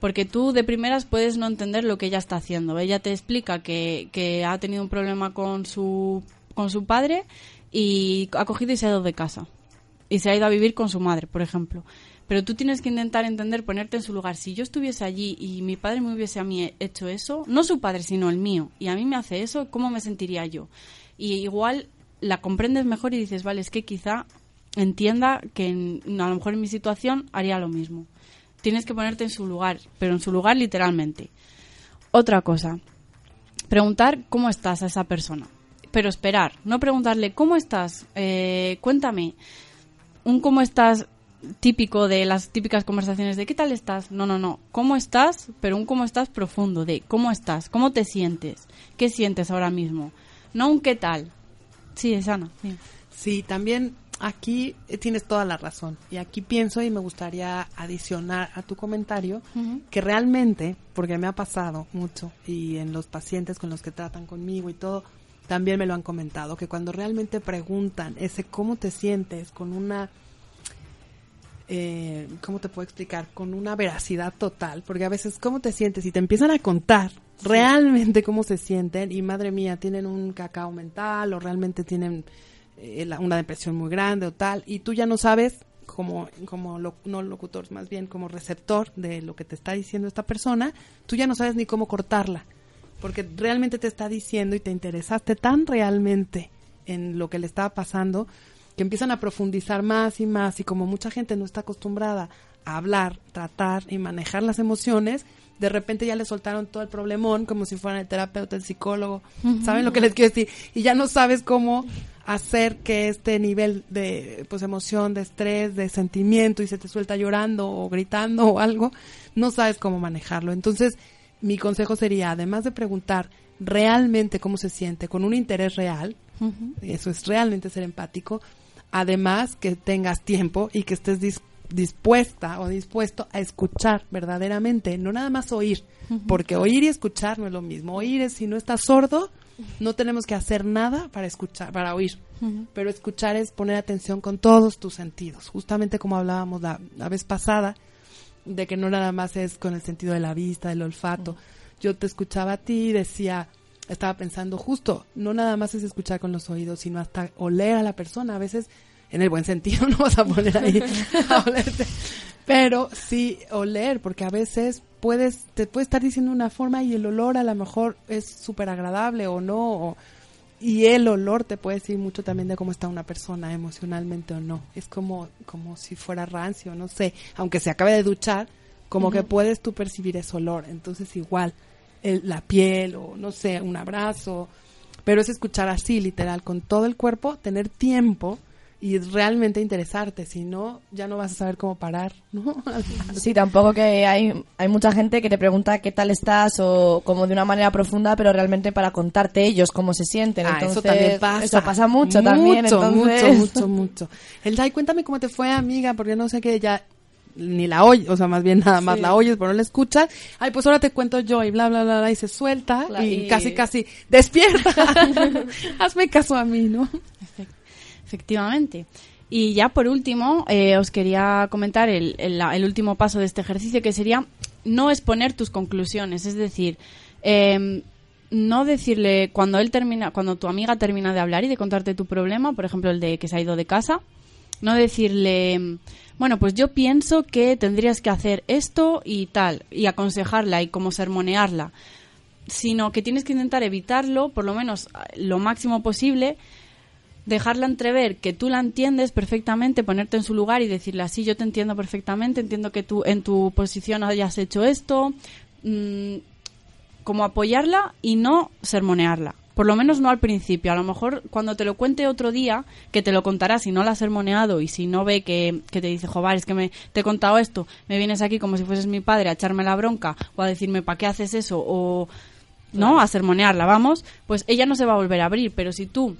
Porque tú de primeras puedes no entender lo que ella está haciendo. Ella te explica que, que ha tenido un problema con su, con su padre y ha cogido y se ha ido de casa. Y se ha ido a vivir con su madre, por ejemplo. Pero tú tienes que intentar entender, ponerte en su lugar. Si yo estuviese allí y mi padre me hubiese a hecho eso, no su padre, sino el mío, y a mí me hace eso, ¿cómo me sentiría yo? Y igual la comprendes mejor y dices, vale, es que quizá entienda que en- a lo mejor en mi situación haría lo mismo. Tienes que ponerte en su lugar, pero en su lugar literalmente. Otra cosa, preguntar cómo estás a esa persona. Pero esperar, no preguntarle cómo estás, Eh, cuéntame. Un cómo estás típico de las típicas conversaciones de ¿qué tal estás? No, no, no. ¿Cómo estás? Pero un cómo estás profundo de ¿cómo estás? ¿Cómo te sientes? ¿Qué sientes ahora mismo? No un ¿qué tal? Sí, es Ana. sí. Sí, también aquí eh, tienes toda la razón. Y aquí pienso y me gustaría adicionar a tu comentario que realmente, porque me ha pasado mucho y en los pacientes con los que tratan conmigo y todo, también me lo han comentado, que cuando realmente preguntan ese cómo te sientes con una... Eh, ¿Cómo te puedo explicar? Con una veracidad total, porque a veces, ¿cómo te sientes? Y te empiezan a contar realmente cómo se sienten, y madre mía, tienen un cacao mental, o realmente tienen eh, una depresión muy grande o tal, y tú ya no sabes, como, como lo- no locutor, más bien como receptor de lo que te está diciendo esta persona, tú ya no sabes ni cómo cortarla, porque realmente te está diciendo y te interesaste tan realmente en lo que le estaba pasando, que empiezan a profundizar más y más, y como mucha gente no está acostumbrada a hablar, tratar y manejar las emociones, de repente ya le soltaron todo el problemón como si fueran el terapeuta, el psicólogo, ¿saben lo que les quiero decir? Y ya no sabes cómo hacer que este nivel de pues emoción, de estrés, de sentimiento y se te suelta llorando o gritando o algo, no sabes cómo manejarlo. Entonces, mi consejo sería, además de preguntar realmente cómo se siente, con un interés real, eso es realmente ser empático, además que tengas tiempo y que estés dis- dispuesta o dispuesto a escuchar verdaderamente, no nada más oír, porque oír y escuchar no es lo mismo. Oír es si no estás sordo, no tenemos que hacer nada para escuchar, para oír. Pero escuchar es poner atención con todos tus sentidos. Justamente como hablábamos la, la vez pasada, de que no nada más es con el sentido de la vista, del olfato. Yo te escuchaba a ti y decía, estaba pensando justo, no nada más es escuchar con los oídos, sino hasta oler a la persona. A veces, en el buen sentido, no vas a poner ahí a olerte. Pero sí oler, porque a veces puedes, te puede estar diciendo una forma y el olor a lo mejor es súper agradable o no. o- y el olor te puede decir mucho también de cómo está una persona emocionalmente o no. Es como, como si fuera rancio, no sé. Aunque se acabe de duchar, como que puedes tú percibir ese olor. Entonces igual, el- la piel o no sé, un abrazo. Pero es escuchar así, literal, con todo el cuerpo, tener tiempo y realmente interesarte. Si no, ya no vas a saber cómo parar, ¿no? Sí, tampoco que hay, hay mucha gente que te pregunta qué tal estás o como de una manera profunda, pero realmente para contarte ellos cómo se sienten. Ah, entonces, eso también pasa. Eso pasa mucho, también. Mucho, entonces- mucho, mucho, mucho. El ay, cuéntame cómo te fue, amiga, porque no sé qué, ya ni la oyes, o sea, más bien nada más la oyes, pero no la escuchas. Ay, pues ahora te cuento yo y bla, bla, bla, bla, y se suelta Claro, y, y- casi, casi, despierta. Hazme caso a mí, ¿no? Efectivamente. Y ya por último, eh, os quería comentar el, el- el último paso de este ejercicio, que sería no exponer tus conclusiones. Es decir, em, no decirle cuando él termina, cuando tu amiga termina de hablar y de contarte tu problema, por ejemplo el de que se ha ido de casa, no decirle, em, bueno, pues yo pienso que tendrías que hacer esto y tal, y aconsejarla y como sermonearla, sino que tienes que intentar evitarlo, por lo menos eh, lo máximo posible, dejarla entrever que tú la entiendes perfectamente, ponerte en su lugar y decirle así, yo te entiendo perfectamente, entiendo que tú en tu posición hayas hecho esto, mm, como apoyarla y no sermonearla. Por lo menos no al principio. A lo mejor cuando te lo cuente otro día, que te lo contará si no la has sermoneado y si no ve que, que te dice, joder, es que me, te he contado esto, me vienes aquí como si fueses mi padre a echarme la bronca o a decirme, ¿para qué haces eso? O, ¿no? A sermonearla, vamos. Pues ella no se va a volver a abrir, pero si tú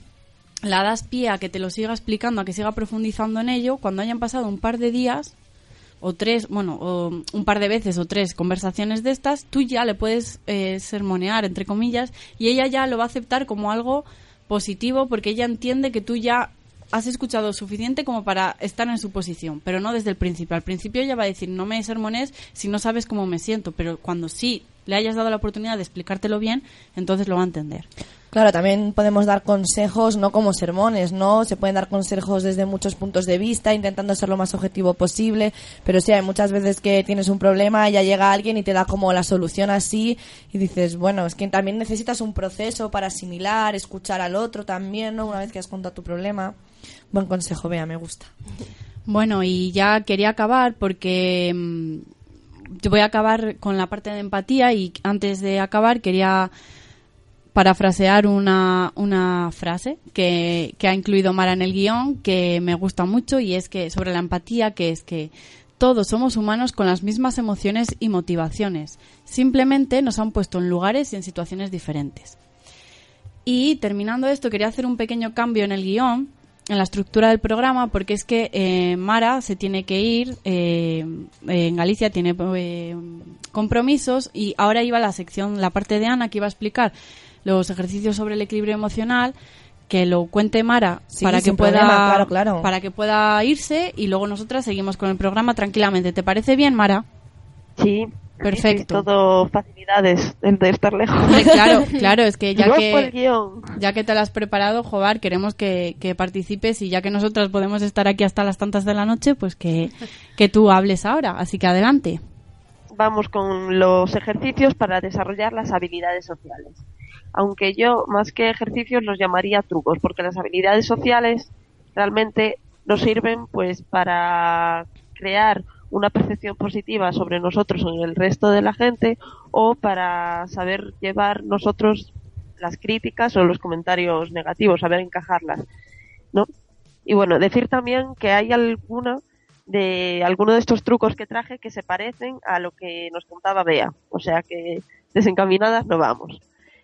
la das pie a que te lo siga explicando, a que siga profundizando en ello, cuando hayan pasado un par de días o tres, bueno, o un par de veces o tres conversaciones de estas, tú ya le puedes eh, sermonear, entre comillas, y ella ya lo va a aceptar como algo positivo porque ella entiende que tú ya has escuchado suficiente como para estar en su posición, pero no desde el principio. Al principio ella va a decir, no me sermones si no sabes cómo me siento, pero cuando sí le hayas dado la oportunidad de explicártelo bien, entonces lo va a entender. Claro, también podemos dar consejos, no como sermones, ¿no? Se pueden dar consejos desde muchos puntos de vista, intentando ser lo más objetivo posible, pero sí, hay muchas veces que tienes un problema ya llega alguien y te da como la solución así y dices, bueno, es que también necesitas un proceso para asimilar, escuchar al otro también, ¿no? Una vez que has contado tu problema. Buen consejo, vea, me gusta. Bueno, y ya quería acabar porque mm, voy a acabar con la parte de empatía y antes de acabar quería parafrasear una, una frase que, que ha incluido Mara en el guion que me gusta mucho y es que sobre la empatía que es que todos somos humanos con las mismas emociones y motivaciones. Simplemente nos han puesto en lugares y en situaciones diferentes. Y terminando esto, quería hacer un pequeño cambio en el guion, en la estructura del programa, porque es que eh, Mara se tiene que ir, eh, en Galicia tiene eh, compromisos y ahora iba la sección, la parte de Ana que iba a explicar los ejercicios sobre el equilibrio emocional que lo cuente Mara Sí, para que pueda problema, claro, claro. para que pueda irse y luego nosotras seguimos con el programa tranquilamente. ¿Te parece bien, Mara? Sí. Perfecto. Sí, todo facilidades de estar lejos. Hombre, claro, claro, es que ya que por el guion. ya que te lo has preparado, Jobar, queremos que, que participes y ya que nosotras podemos estar aquí hasta las tantas de la noche, pues que, que tú hables ahora. Así que adelante. Vamos con los ejercicios para desarrollar las habilidades sociales. Aunque yo, más que ejercicios, los llamaría trucos, porque las habilidades sociales realmente nos sirven pues para crear una percepción positiva sobre nosotros en el resto de la gente o para saber llevar nosotros las críticas o los comentarios negativos, saber encajarlas, ¿no? Y bueno, decir también que hay alguna de alguno de estos trucos que traje que se parecen a lo que nos contaba Bea, o sea que desencaminadas no vamos.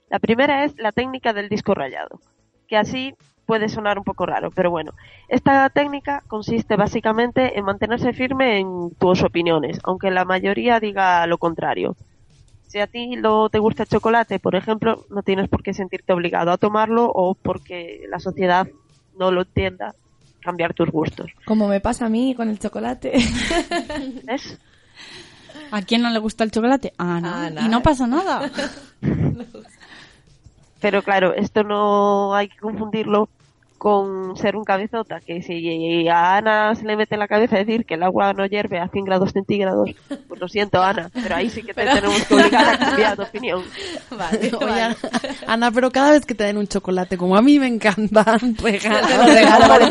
La primera es la técnica del disco rayado, que así puede sonar un poco raro, pero bueno, esta técnica consiste básicamente en mantenerse firme en tus opiniones, aunque la mayoría diga lo contrario. Si a ti no te gusta el chocolate, por ejemplo, no tienes por qué sentirte obligado a tomarlo o porque la sociedad no lo entienda, cambiar tus gustos. Como me pasa a mí con el chocolate. ¿Ves? ¿A quién no le gusta el chocolate? A Ana. Ana. Y no pasa nada. Pero claro, esto no hay que confundirlo con ser un cabezota, que si a Ana se le mete en la cabeza decir que el agua no hierve a 100 grados centígrados, pues lo siento Ana, pero ahí sí que te tenemos que obligar a cambiar de opinión. vale, Oye, vale. Ana, pero cada vez que te den un chocolate, como a mí me encantan, regala. Te los regalo, vale,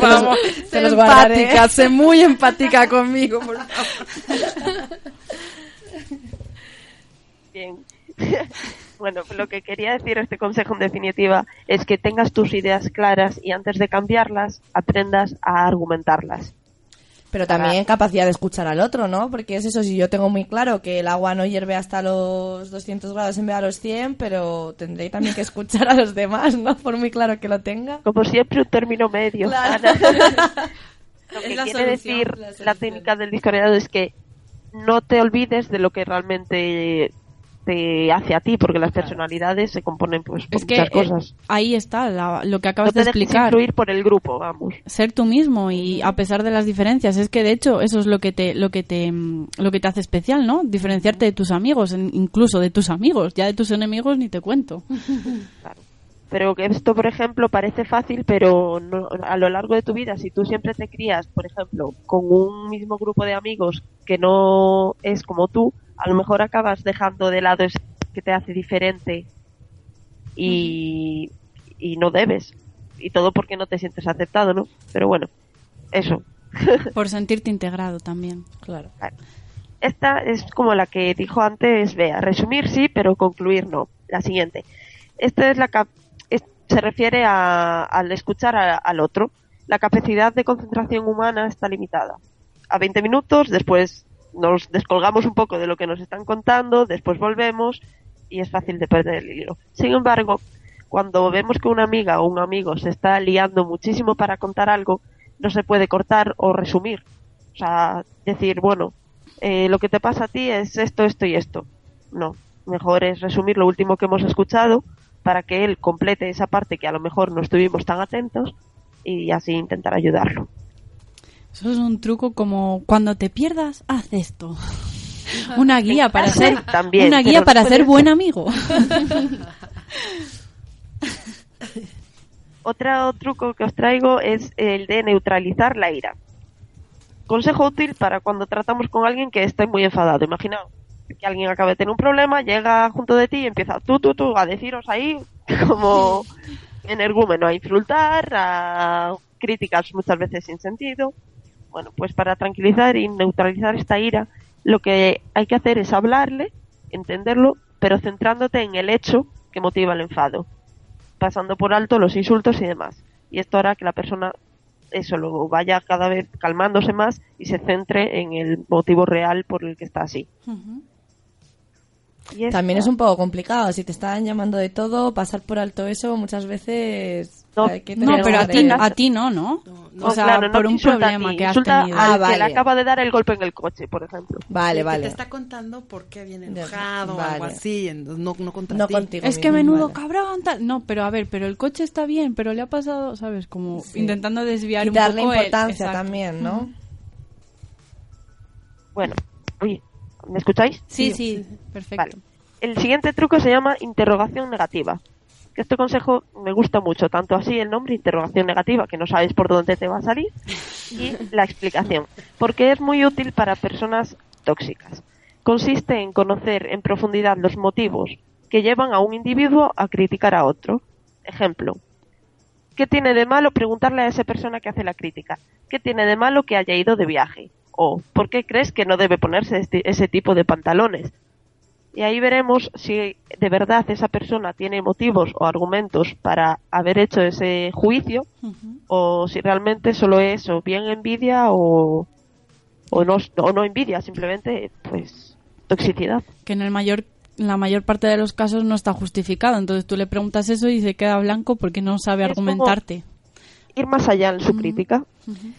te los- guardaré. empática, sé muy empática conmigo, por favor. Bien. bueno, lo que quería decir este consejo en definitiva es que tengas tus ideas claras y antes de cambiarlas aprendas a argumentarlas. Pero también capacidad de escuchar al otro, ¿no? Porque es eso, si yo tengo muy claro que el agua no hierve hasta los 200 grados en vez de a los 100, pero tendré también que escuchar a los demás, ¿no? Por muy claro que lo tenga. Como siempre, un término medio. Claro. Lo que Es la quiere solución, decir la técnica del discoriador es que no te olvides de lo que realmente te hace a ti, porque las personalidades se componen pues por Es que muchas eh, cosas. ahí está la- lo que no acabas te de explicar. influir por el grupo, vamos. Ser tú mismo y a pesar de las diferencias. Es que de hecho eso es lo que te, lo que te, mm, lo que te hace especial, ¿no? Diferenciarte de tus amigos, incluso de tus amigos. Ya de tus enemigos ni te cuento. Claro. Pero que esto, por ejemplo, parece fácil, pero no- a lo largo de tu vida, si tú siempre te crías, por ejemplo, con un mismo grupo de amigos que no es como tú, a lo mejor acabas dejando de lado eso que te hace diferente y, y no debes. Y todo porque no te sientes aceptado, ¿no? Pero bueno, eso. Por sentirte integrado también. Claro. Esta es como la que dijo antes Bea. Resumir sí, pero concluir no. La siguiente. Esta es la es- se refiere a- al escuchar a- al otro. La capacidad de concentración humana está limitada. A 20 minutos, después nos descolgamos un poco de lo que nos están contando, después volvemos y es fácil de perder el hilo. Sin embargo, cuando vemos que una amiga o un amigo se está liando muchísimo para contar algo, no se puede cortar o resumir. O sea, decir, bueno, eh, lo que te pasa a ti es esto, esto y esto. No, mejor es resumir lo último que hemos escuchado para que él complete esa parte que a lo mejor no estuvimos tan atentos y así intentar ayudarlo. Eso es un truco como cuando te pierdas, haz esto. Una guía para ser También, una guía para ser. buen amigo. Otro truco que os traigo es el de neutralizar la ira. Consejo útil para cuando tratamos con alguien que esté muy enfadado. Imaginaos que alguien acaba de tener un problema, llega junto de ti y empieza tú, tú, tú, a deciros ahí como energúmeno, a insultar, a críticas muchas veces sin sentido. Bueno, pues para tranquilizar y neutralizar esta ira, lo que hay que hacer es hablarle, entenderlo, pero centrándote en el hecho que motiva el enfado pasando por alto los insultos y demás. Y esto hará que la persona eso luego vaya cada vez calmándose más y se centre en el motivo real por el que está así. También es un poco complicado. Si te están llamando de todo, pasar por alto eso muchas veces No, hay que No, pero a ti, a ti no, ¿no? No, o sea, claro, no por un problema ti, que has tenido. al Ah, que vale. le acaba de dar el golpe en el coche, por ejemplo. Vale, Que vale. te está contando por qué viene enojado o vale. algo así, no, no contra No ti. contigo. Es que menudo vale. cabrón, tal. No, pero a ver, pero el coche está bien, pero le ha pasado, ¿sabes? Como Sí. intentando desviar Y darle un poco el- importancia exacto. también, ¿no? Bueno, oye, ¿me escucháis? Sí, sí, perfecto. Vale. El siguiente truco se llama interrogación negativa. Este consejo me gusta mucho, tanto así el nombre, interrogación negativa, que no sabes por dónde te va a salir, y la explicación, porque es muy útil para personas tóxicas. Consiste en conocer en profundidad los motivos que llevan a un individuo a criticar a otro. Ejemplo, ¿qué tiene de malo preguntarle a esa persona que hace la crítica? ¿Qué tiene de malo que haya ido de viaje? ¿O por qué crees que no debe ponerse este- ese tipo de pantalones? Y ahí veremos si de verdad esa persona tiene motivos o argumentos para haber hecho ese juicio o si realmente solo es o bien envidia o, o, no, o no envidia, simplemente pues toxicidad. Que en el mayor la mayor parte de los casos no está justificado. Entonces tú le preguntas eso y se queda blanco porque no sabe Es como- argumentarte. Ir más allá en su crítica,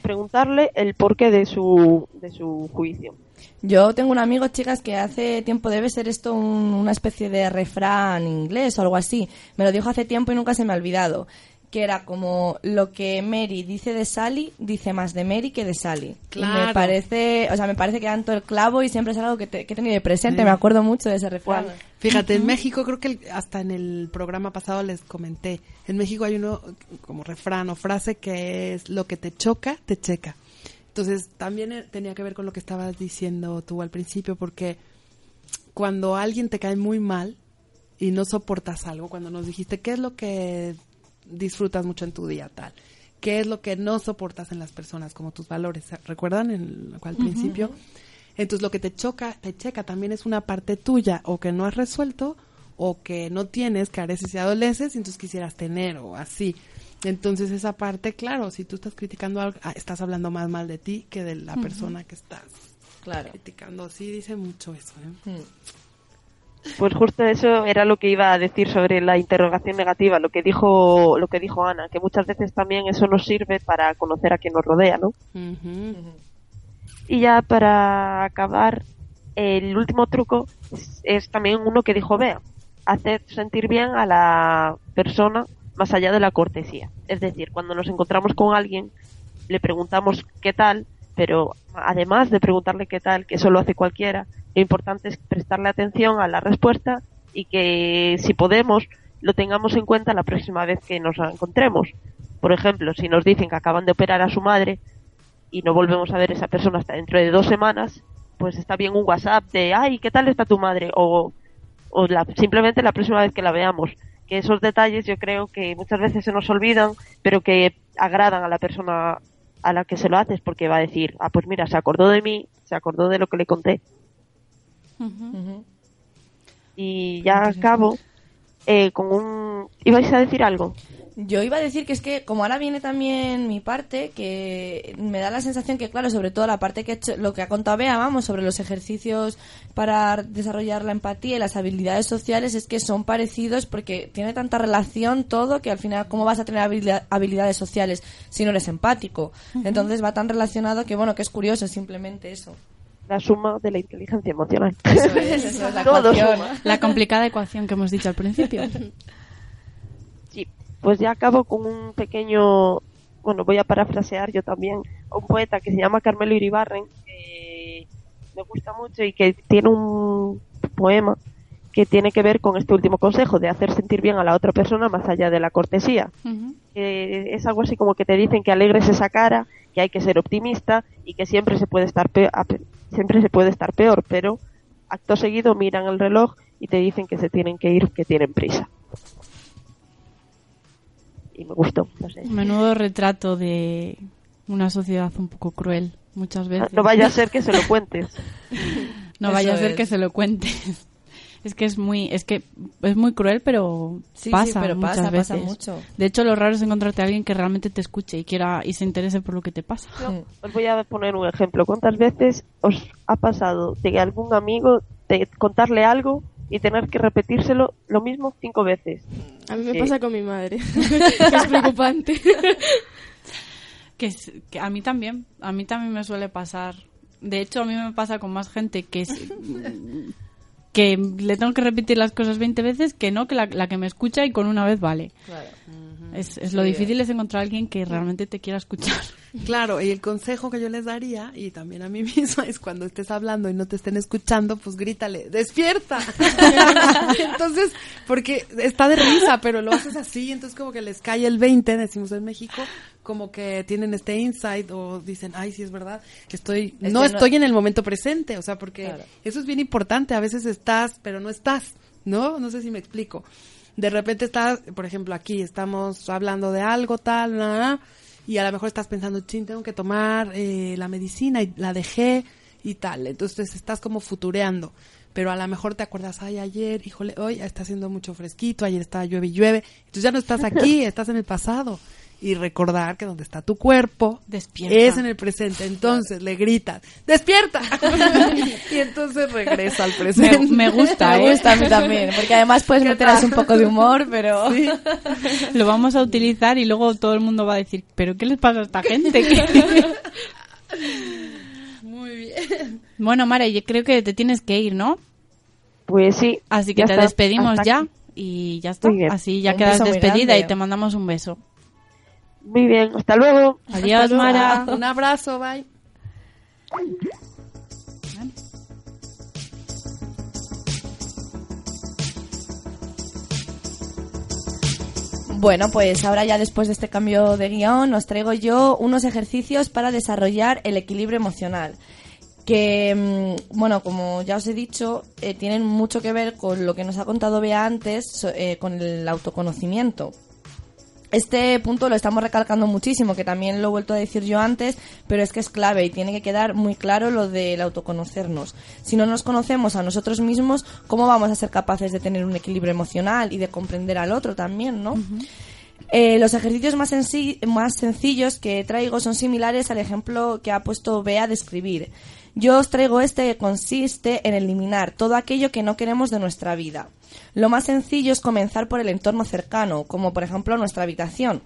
preguntarle el porqué de su, de su juicio. Yo tengo un amigo, chicas, que hace tiempo debe ser esto un- una especie de refrán inglés o algo así. Me lo dijo hace tiempo y nunca se me ha olvidado. Que era como lo que Mary dice de Sally, dice más de Mary que de Sally. Y me Claro. parece, o sea, me parece que dan todo el clavo y siempre es algo que, te- que he tenido de presente. Me acuerdo mucho de ese refrán. Fíjate, en México creo que el- hasta en el programa pasado les comenté, en México hay uno como refrán o frase que es lo que te choca, te checa. Entonces también eh, tenía que ver con lo que estabas diciendo tú al principio, porque cuando alguien te cae muy mal y no soportas algo, cuando nos dijiste qué es lo que disfrutas mucho en tu día tal, qué es lo que no soportas en las personas, como tus valores, ¿recuerdan en, al principio? Entonces lo que te choca, te checa también es una parte tuya o que no has resuelto o que no tienes, careces y adoleces y entonces quisieras tener o así. Entonces esa parte, claro, si tú estás criticando algo, ah, estás hablando más mal de ti que de la persona que estás Claro. criticando. Sí, dice mucho eso. ¿eh? Mm. Pues justo eso era lo que iba a decir sobre la interrogación negativa, lo que dijo, lo que dijo Ana, que muchas veces también eso nos sirve para conocer a quien nos rodea, ¿no? Y ya para acabar, el último truco es, es también uno que dijo Bea, hacer sentir bien a la persona más allá de la cortesía. Es decir, cuando nos encontramos con alguien, le preguntamos qué tal, pero además de preguntarle qué tal, que eso lo hace cualquiera, lo importante es prestarle atención a la respuesta y que si podemos lo tengamos en cuenta la próxima vez que nos encontremos. Por ejemplo, si nos dicen que acaban de operar a su madre y no volvemos a ver a esa persona hasta dentro de dos semanas, pues está bien un WhatsApp de, ay, ¿qué tal está tu madre? O, o la- simplemente la próxima vez que la veamos. Que esos detalles yo creo que muchas veces se nos olvidan, pero que agradan a la persona a la que se lo haces, porque va a decir, ah, pues mira, se acordó de mí, se acordó de lo que le conté. Y ya acabo eh, con un... ¿Ibais a decir algo? Yo iba a decir que es que como ahora viene también mi parte, que me da la sensación que, claro, sobre todo la parte que ha hecho, lo que ha contado Bea, vamos, sobre los ejercicios para desarrollar la empatía y las habilidades sociales, es que son parecidos porque tiene tanta relación todo que al final, ¿cómo vas a tener habilidad- habilidades sociales si no eres empático? Entonces va tan relacionado que, bueno, que es curioso simplemente eso. La suma de la inteligencia emocional. Eso es, eso es la Todo ecuación. suma. La complicada ecuación que hemos dicho al principio. Sí, pues ya acabo con un pequeño, bueno, voy a parafrasear yo también, a un poeta que se llama Carmelo Iribarren, que me gusta mucho y que tiene un poema que tiene que ver con este último consejo de hacer sentir bien a la otra persona más allá de la cortesía. Es algo así como que te dicen que alegres esa cara, que hay que ser optimista y que siempre se puede estar peor, siempre se puede estar peor, pero acto seguido miran el reloj y te dicen que se tienen que ir, que tienen prisa. Y me gustó, no sé. Menudo retrato de una sociedad un poco cruel, muchas veces. No vaya a ser que se lo cuentes. No vaya a ser es. que se lo cuentes. Es que es muy, es que es muy cruel, pero Sí, pasa sí, pero muchas pasa, veces. pasa mucho. De hecho, lo raro es encontrarte a alguien que realmente te escuche y quiera y se interese por lo que te pasa. Mm. Os voy a poner un ejemplo. ¿Cuántas veces os ha pasado de algún amigo de contarle algo y tener que repetírselo lo mismo cinco veces? A mí me Sí. pasa con mi madre. es preocupante. Que, que a mí también, a mí también me suele pasar. De hecho, a mí me pasa con más gente que es, que le tengo que repetir las cosas 20 veces que no, que la, la que me escucha y con una vez vale. Es, es lo difícil es encontrar a alguien que realmente te quiera escuchar. Claro, y el consejo que yo les daría, y también a mí misma, es cuando estés hablando y no te estén escuchando, pues grítale, ¡despierta! entonces, porque está de risa, pero lo haces así, entonces como que les cae el 20, decimos en México, como que tienen este insight o dicen, ay, sí es verdad, estoy, Es no estoy en el momento presente, o sea, porque Claro. eso es bien importante, a veces estás, pero no estás, ¿no? No sé si me explico. De repente estás, por ejemplo, aquí estamos hablando de algo tal, na, na, y a lo mejor estás pensando, chin, tengo que tomar eh, la medicina y la dejé y tal. Entonces estás como futureando. Pero a lo mejor te acuerdas, ay, ayer, híjole, hoy está haciendo mucho fresquito, ayer estaba llueve y llueve. Entonces ya no estás aquí, estás en el pasado. Y recordar que donde está tu cuerpo Despierta. es en el presente. Entonces le gritas, ¡despierta! y entonces regresa al presente. Me, me gusta, Me ¿eh? gusta a mí también, porque además puedes meter así un poco de humor, pero... Sí. Lo vamos a utilizar y luego todo el mundo va a decir, ¿pero qué les pasa a esta gente? ¿Qué- Muy bien. Bueno, Mara, yo creo que te tienes que ir, ¿no? Pues sí. Así que te está, despedimos hasta ya aquí. y ya está. Así ya Un quedas despedida y te mandamos un beso. Muy bien, hasta luego. Adiós, Mara. Un abrazo, bye. Bueno, pues ahora ya después de este cambio de guion os traigo yo unos ejercicios para desarrollar el equilibrio emocional. Que, mm, bueno, como ya os he dicho, eh, tienen mucho que ver con lo que nos ha contado Bea antes, eh, con el autoconocimiento. Este punto lo estamos recalcando muchísimo, que también lo he vuelto a decir yo antes, pero es que es clave y tiene que quedar muy claro lo del autoconocernos. Si no nos conocemos a nosotros mismos, ¿cómo vamos a ser capaces de tener un equilibrio emocional y de comprender al otro también, no? Eh, los ejercicios más, más sencillos que traigo son similares al ejemplo que ha puesto Bea de escribir. Yo os traigo este que consiste en eliminar todo aquello que no queremos de nuestra vida. Lo más sencillo es comenzar por el entorno cercano, como por ejemplo nuestra habitación.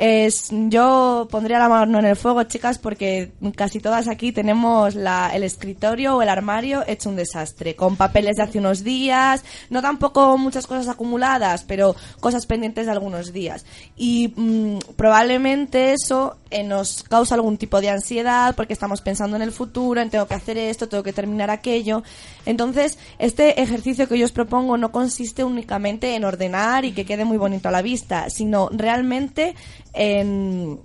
Es, yo pondría la mano en el fuego, chicas, porque casi todas aquí tenemos la- el escritorio o el armario hecho un desastre, con papeles de hace unos días, no tampoco muchas cosas acumuladas, pero cosas pendientes de algunos días. Y mm, probablemente eso eh, nos causa algún tipo de ansiedad porque estamos pensando en el futuro, en tengo que hacer esto, tengo que terminar aquello. Entonces, este ejercicio que yo os propongo no consiste únicamente en ordenar y que quede muy bonito a la vista, sino realmente en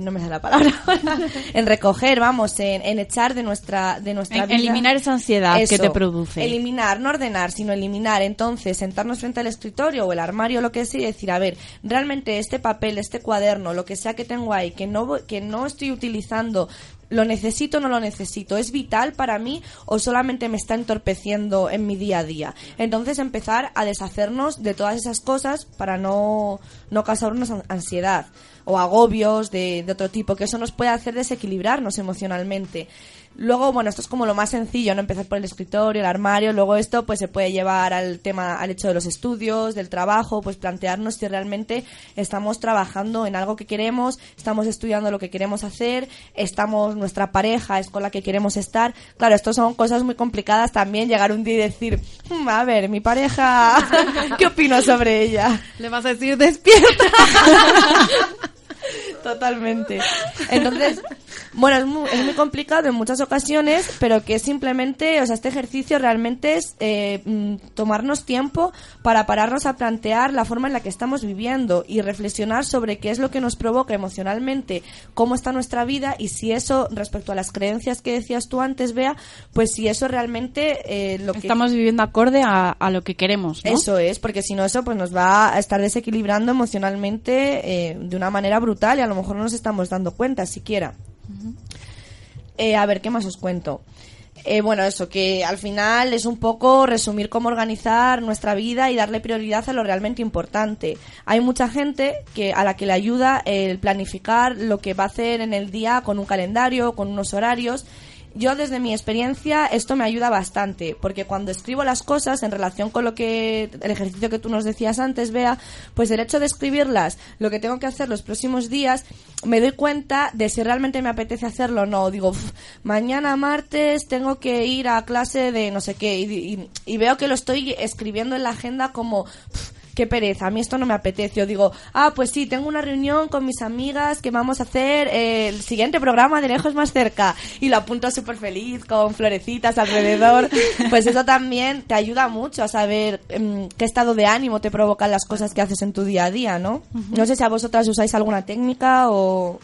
no me sale la palabra en recoger vamos en, en echar de nuestra de nuestra En- vida eliminar esa ansiedad que te produce. eliminar no ordenar sino eliminar entonces sentarnos frente al escritorio o el armario lo que sea y decir a ver realmente este papel este cuaderno lo que sea que tengo ahí que no que no estoy utilizando ¿Lo necesito o no lo necesito? ¿Es vital para mí o solamente me está entorpeciendo en mi día a día? Entonces empezar a deshacernos de todas esas cosas para no, no causarnos an- ansiedad o agobios de, de otro tipo, que eso nos puede hacer desequilibrarnos emocionalmente. Luego, bueno, esto es como lo más sencillo, ¿no? Empezar por el escritorio, el armario, luego esto pues se puede llevar al tema, al hecho de los estudios, del trabajo, pues plantearnos si realmente estamos trabajando en algo que queremos, estamos estudiando lo que queremos hacer, estamos, nuestra pareja es con la que queremos estar. Claro, esto son cosas muy complicadas también, llegar un día y decir, "Hmm, a ver, mi pareja, ¿qué opino sobre ella? Le vas a decir despierta. Totalmente. Entonces, bueno, es muy, es muy complicado en muchas ocasiones, pero que simplemente, o sea, este ejercicio realmente es eh, mm, tomarnos tiempo para pararnos a plantear la forma en la que estamos viviendo y reflexionar sobre qué es lo que nos provoca emocionalmente, cómo está nuestra vida y si eso, respecto a las creencias que decías tú antes, Bea, pues si eso realmente eh, lo que Estamos viviendo acorde a, a lo que queremos, ¿no? eso es, porque si no eso pues nos va a estar desequilibrando emocionalmente eh, de una manera brutal y a lo mejor no nos estamos dando cuenta siquiera. Eh, a ver, ¿qué más os cuento? Eh, bueno, eso, que al final es un poco resumir cómo organizar nuestra vida y darle prioridad a lo realmente importante. Hay mucha gente que a la que le ayuda el planificar lo que va a hacer en el día con un calendario, con unos horarios. Yo desde mi experiencia esto me ayuda bastante, porque cuando escribo las cosas en relación con lo que el ejercicio que tú nos decías antes, Bea, pues el hecho de escribirlas, lo que tengo que hacer los próximos días, me doy cuenta de si realmente me apetece hacerlo o no. Digo, "Uf, mañana martes tengo que ir a clase de no sé qué y, y- y veo que lo estoy escribiendo en la agenda como "Uf, qué pereza, a mí esto no me apetece. Yo digo, ah, pues sí, tengo una reunión con mis amigas que vamos a hacer eh, el siguiente programa de lejos más cerca. Y lo apunto súper feliz, con florecitas alrededor. Pues eso también te ayuda mucho a saber em, qué estado de ánimo te provocan las cosas que haces en tu día a día, ¿no? No sé si a vosotras usáis alguna técnica o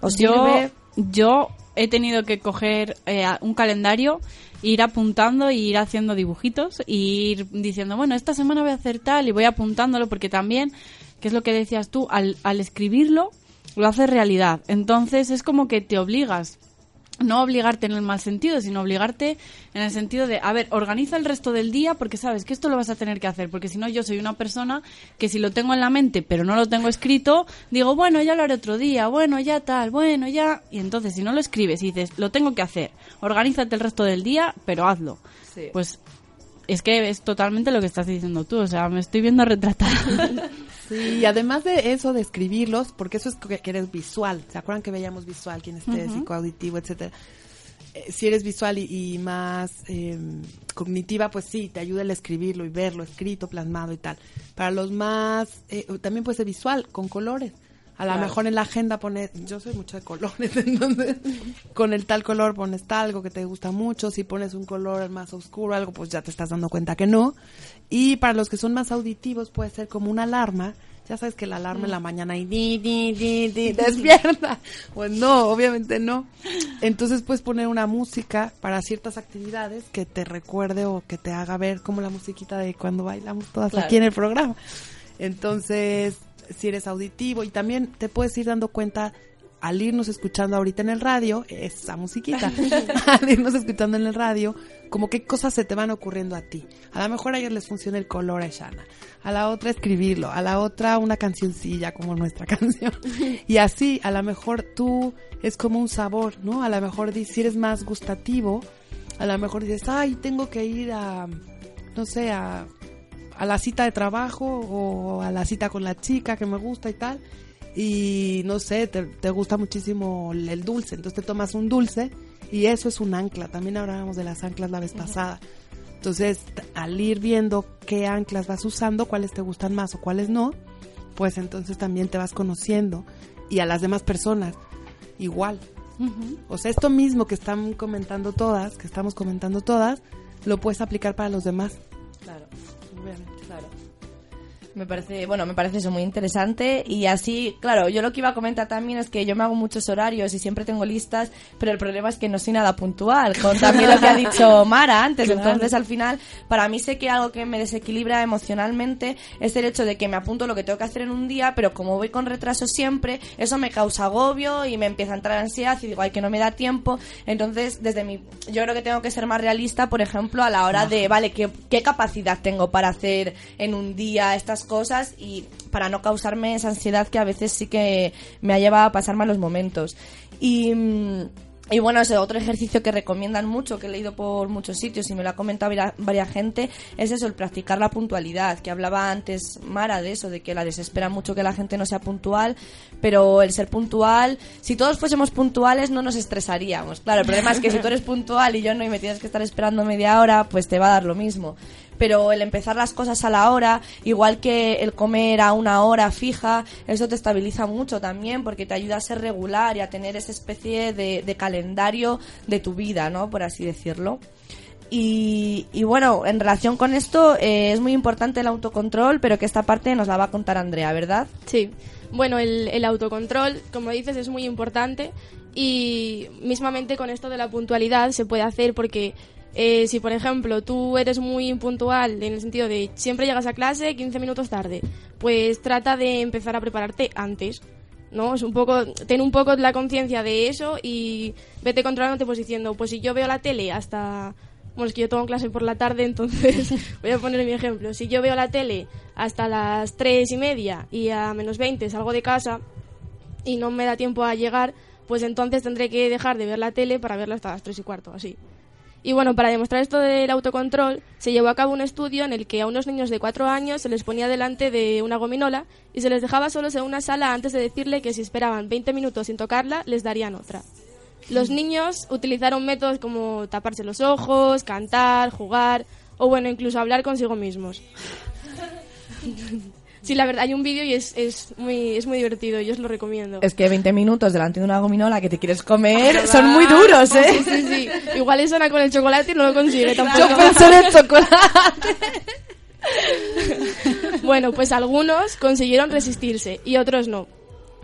os yo, sirve. yo he tenido que coger eh, un calendario, ir apuntando y ir haciendo dibujitos y ir diciendo, bueno, esta semana voy a hacer tal y voy apuntándolo porque también, que es lo que decías tú, al, al escribirlo lo haces realidad. Entonces es como que te obligas. No obligarte en el mal sentido, sino obligarte en el sentido de, a ver, organiza el resto del día porque sabes que esto lo vas a tener que hacer, porque si no yo soy una persona que si lo tengo en la mente pero no lo tengo escrito, digo, bueno, ya lo haré otro día, bueno, ya tal, bueno, ya... Y entonces si no lo escribes y dices, lo tengo que hacer, organízate el resto del día, pero hazlo. Sí. Pues es que es totalmente lo que estás diciendo tú, o sea, me estoy viendo retratada. Sí, y además de eso, de escribirlos, porque eso es que, que eres visual. ¿Se acuerdan que veíamos visual, quien esté psicoauditivo, etcétera? eh, si eres visual y, y más eh, cognitiva, pues sí, te ayuda el escribirlo y verlo escrito, plasmado y tal. Para los más, eh, también puede ser visual, con colores. A lo mejor en la agenda pones, yo soy mucho de colores, entonces con el tal color pones tal, algo que te gusta mucho, si pones un color más oscuro, algo, pues ya te estás dando cuenta que no. Y para los que son más auditivos puede ser como una alarma, ya sabes que la alarma en la mañana y di, di, di, di, despierta. Pues no, obviamente no. Entonces puedes poner una música para ciertas actividades que te recuerde o que te haga ver como la musiquita de cuando bailamos todas Claro. aquí en el programa. Entonces, si eres auditivo y también te puedes ir dando cuenta al irnos escuchando ahorita en el radio, esa musiquita, al irnos escuchando en el radio, como qué cosas se te van ocurriendo a ti. A lo mejor a ellos les funciona el color a Shana, a la otra escribirlo, a la otra una cancioncilla como nuestra canción. Y así, a lo mejor tú es como un sabor, ¿no? A lo mejor si eres más gustativo, a lo mejor dices, ay, tengo que ir a, no sé, a, a la cita de trabajo o a la cita con la chica que me gusta y tal. Y no sé, te, te gusta muchísimo el dulce, entonces te tomas un dulce y eso es un ancla. También hablábamos de las anclas la vez pasada. Entonces, al ir viendo qué anclas vas usando, cuáles te gustan más o cuáles no, pues entonces también te vas conociendo y a las demás personas igual. O sea, esto mismo que están comentando todas, que estamos comentando todas, lo puedes aplicar para los demás. Claro. Claro. Me parece, bueno, me parece eso muy interesante. Y así, claro, yo lo que iba a comentar también es que yo me hago muchos horarios y siempre tengo listas, pero el problema es que no soy nada puntual, con también lo que ha dicho Mara antes, Claro. entonces al final, para mí sé que algo que me desequilibra emocionalmente es el hecho de que me apunto lo que tengo que hacer en un día, pero como voy con retraso siempre, eso me causa agobio y me empieza a entrar ansiedad y digo, ay, que no me da tiempo, entonces desde mi, yo creo que tengo que ser más realista, por ejemplo, a la hora de, vale, ¿qué, qué capacidad tengo para hacer en un día estas cosas y para no causarme esa ansiedad que a veces sí que me ha llevado a pasar malos momentos. Y, mm, y bueno, ese otro ejercicio que recomiendan mucho, que he leído por muchos sitios y me lo ha comentado varia- varias gente, es eso, el practicar la puntualidad, que hablaba antes Mara de eso, de que la desespera mucho que la gente no sea puntual, pero el ser puntual, si todos fuésemos puntuales no nos estresaríamos. Claro, el problema es que si tú eres puntual y yo no y me tienes que estar esperando media hora, pues te va a dar lo mismo pero el empezar las cosas a la hora, igual que el comer a una hora fija, eso te estabiliza mucho también porque te ayuda a ser regular y a tener esa especie de, calendario de tu vida, ¿no? Por así decirlo. Y, y bueno, en relación con esto eh, es muy importante el autocontrol, pero que esta parte nos la va a contar Andrea, ¿verdad? Sí. Bueno, el, el autocontrol, como dices, es muy importante y mismamente con esto de la puntualidad se puede hacer porque eh, si, por ejemplo, tú eres muy impuntual en el sentido de siempre llegas a clase 15 minutos tarde, pues trata de empezar a prepararte antes. ¿no? Es un poco, ten un poco la conciencia de eso y vete controlándote pues diciendo, pues si yo veo la tele hasta, bueno, es que yo tengo clase por la tarde, entonces voy a poner mi ejemplo. Si yo veo la tele hasta las tres y media y a menos 20 salgo de casa y no me da tiempo a llegar, pues entonces tendré que dejar de ver la tele para verla hasta las tres y cuarto, así. Y bueno, para demostrar esto del autocontrol, se llevó a cabo un estudio en el que a unos niños de cuatro años se les ponía delante de una gominola y se les dejaba solos en una sala antes de decirle que si esperaban 20 minutos sin tocarla, les darían otra. Los niños utilizaron métodos como taparse los ojos, cantar, jugar o bueno, incluso hablar consigo mismos. Sí, la verdad, hay un vídeo y es, es, muy, es muy divertido, yo os lo recomiendo. Es que 20 minutos delante de una gominola que te quieres comer son muy duros, ¿eh? Sí, sí, sí. Igual es con el chocolate y no lo consigue tampoco. Yo pensé en el chocolate. Bueno, pues algunos consiguieron resistirse y otros no.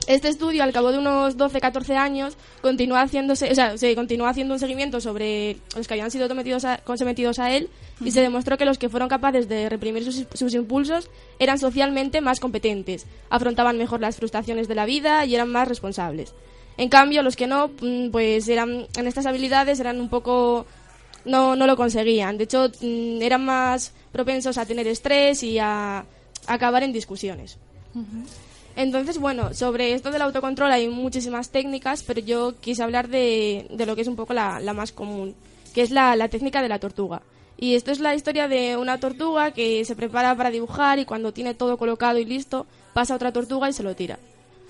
Este estudio, al cabo de unos 12-14 años, continúa haciéndose, o sea, se continúa haciendo un seguimiento sobre los que habían sido sometidos a, sometidos a él y se demostró que los que fueron capaces de reprimir sus, sus impulsos eran socialmente más competentes, afrontaban mejor las frustraciones de la vida y eran más responsables. En cambio, los que no, mm, pues eran en estas habilidades eran un poco no, no lo conseguían. De hecho, mm, eran más propensos a tener estrés y a, a acabar en discusiones. Entonces, bueno, sobre esto del autocontrol hay muchísimas técnicas, pero yo quise hablar de, de lo que es un poco la, la más común, que es la, la técnica de la tortuga. Y esto es la historia de una tortuga que se prepara para dibujar y cuando tiene todo colocado y listo, pasa otra tortuga y se lo tira.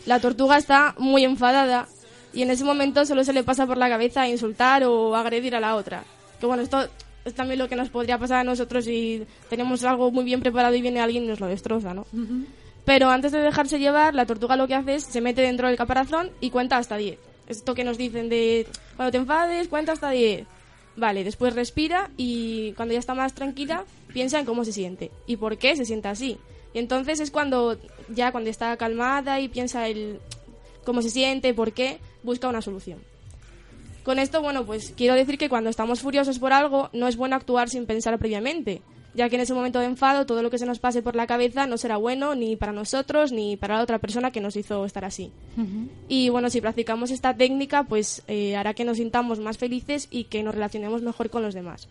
La tortuga está muy enfadada y en ese momento solo se le pasa por la cabeza insultar o agredir a la otra. Que bueno, esto es también lo que nos podría pasar a nosotros si tenemos algo muy bien preparado y viene alguien y nos lo destroza, ¿no? Pero antes de dejarse llevar, la tortuga lo que hace es se mete dentro del caparazón y cuenta hasta 10. Esto que nos dicen de cuando te enfades, cuenta hasta 10. Vale, después respira y cuando ya está más tranquila, piensa en cómo se siente y por qué se siente así. Y entonces es cuando ya cuando está calmada y piensa el cómo se siente, por qué, busca una solución. Con esto, bueno, pues quiero decir que cuando estamos furiosos por algo, no es bueno actuar sin pensar previamente, ya que en ese momento de enfado todo lo que se nos pase por la cabeza no será bueno ni para nosotros ni para la otra persona que nos hizo estar así. Y bueno, si practicamos esta técnica, pues eh, hará que nos sintamos más felices y que nos relacionemos mejor con los demás.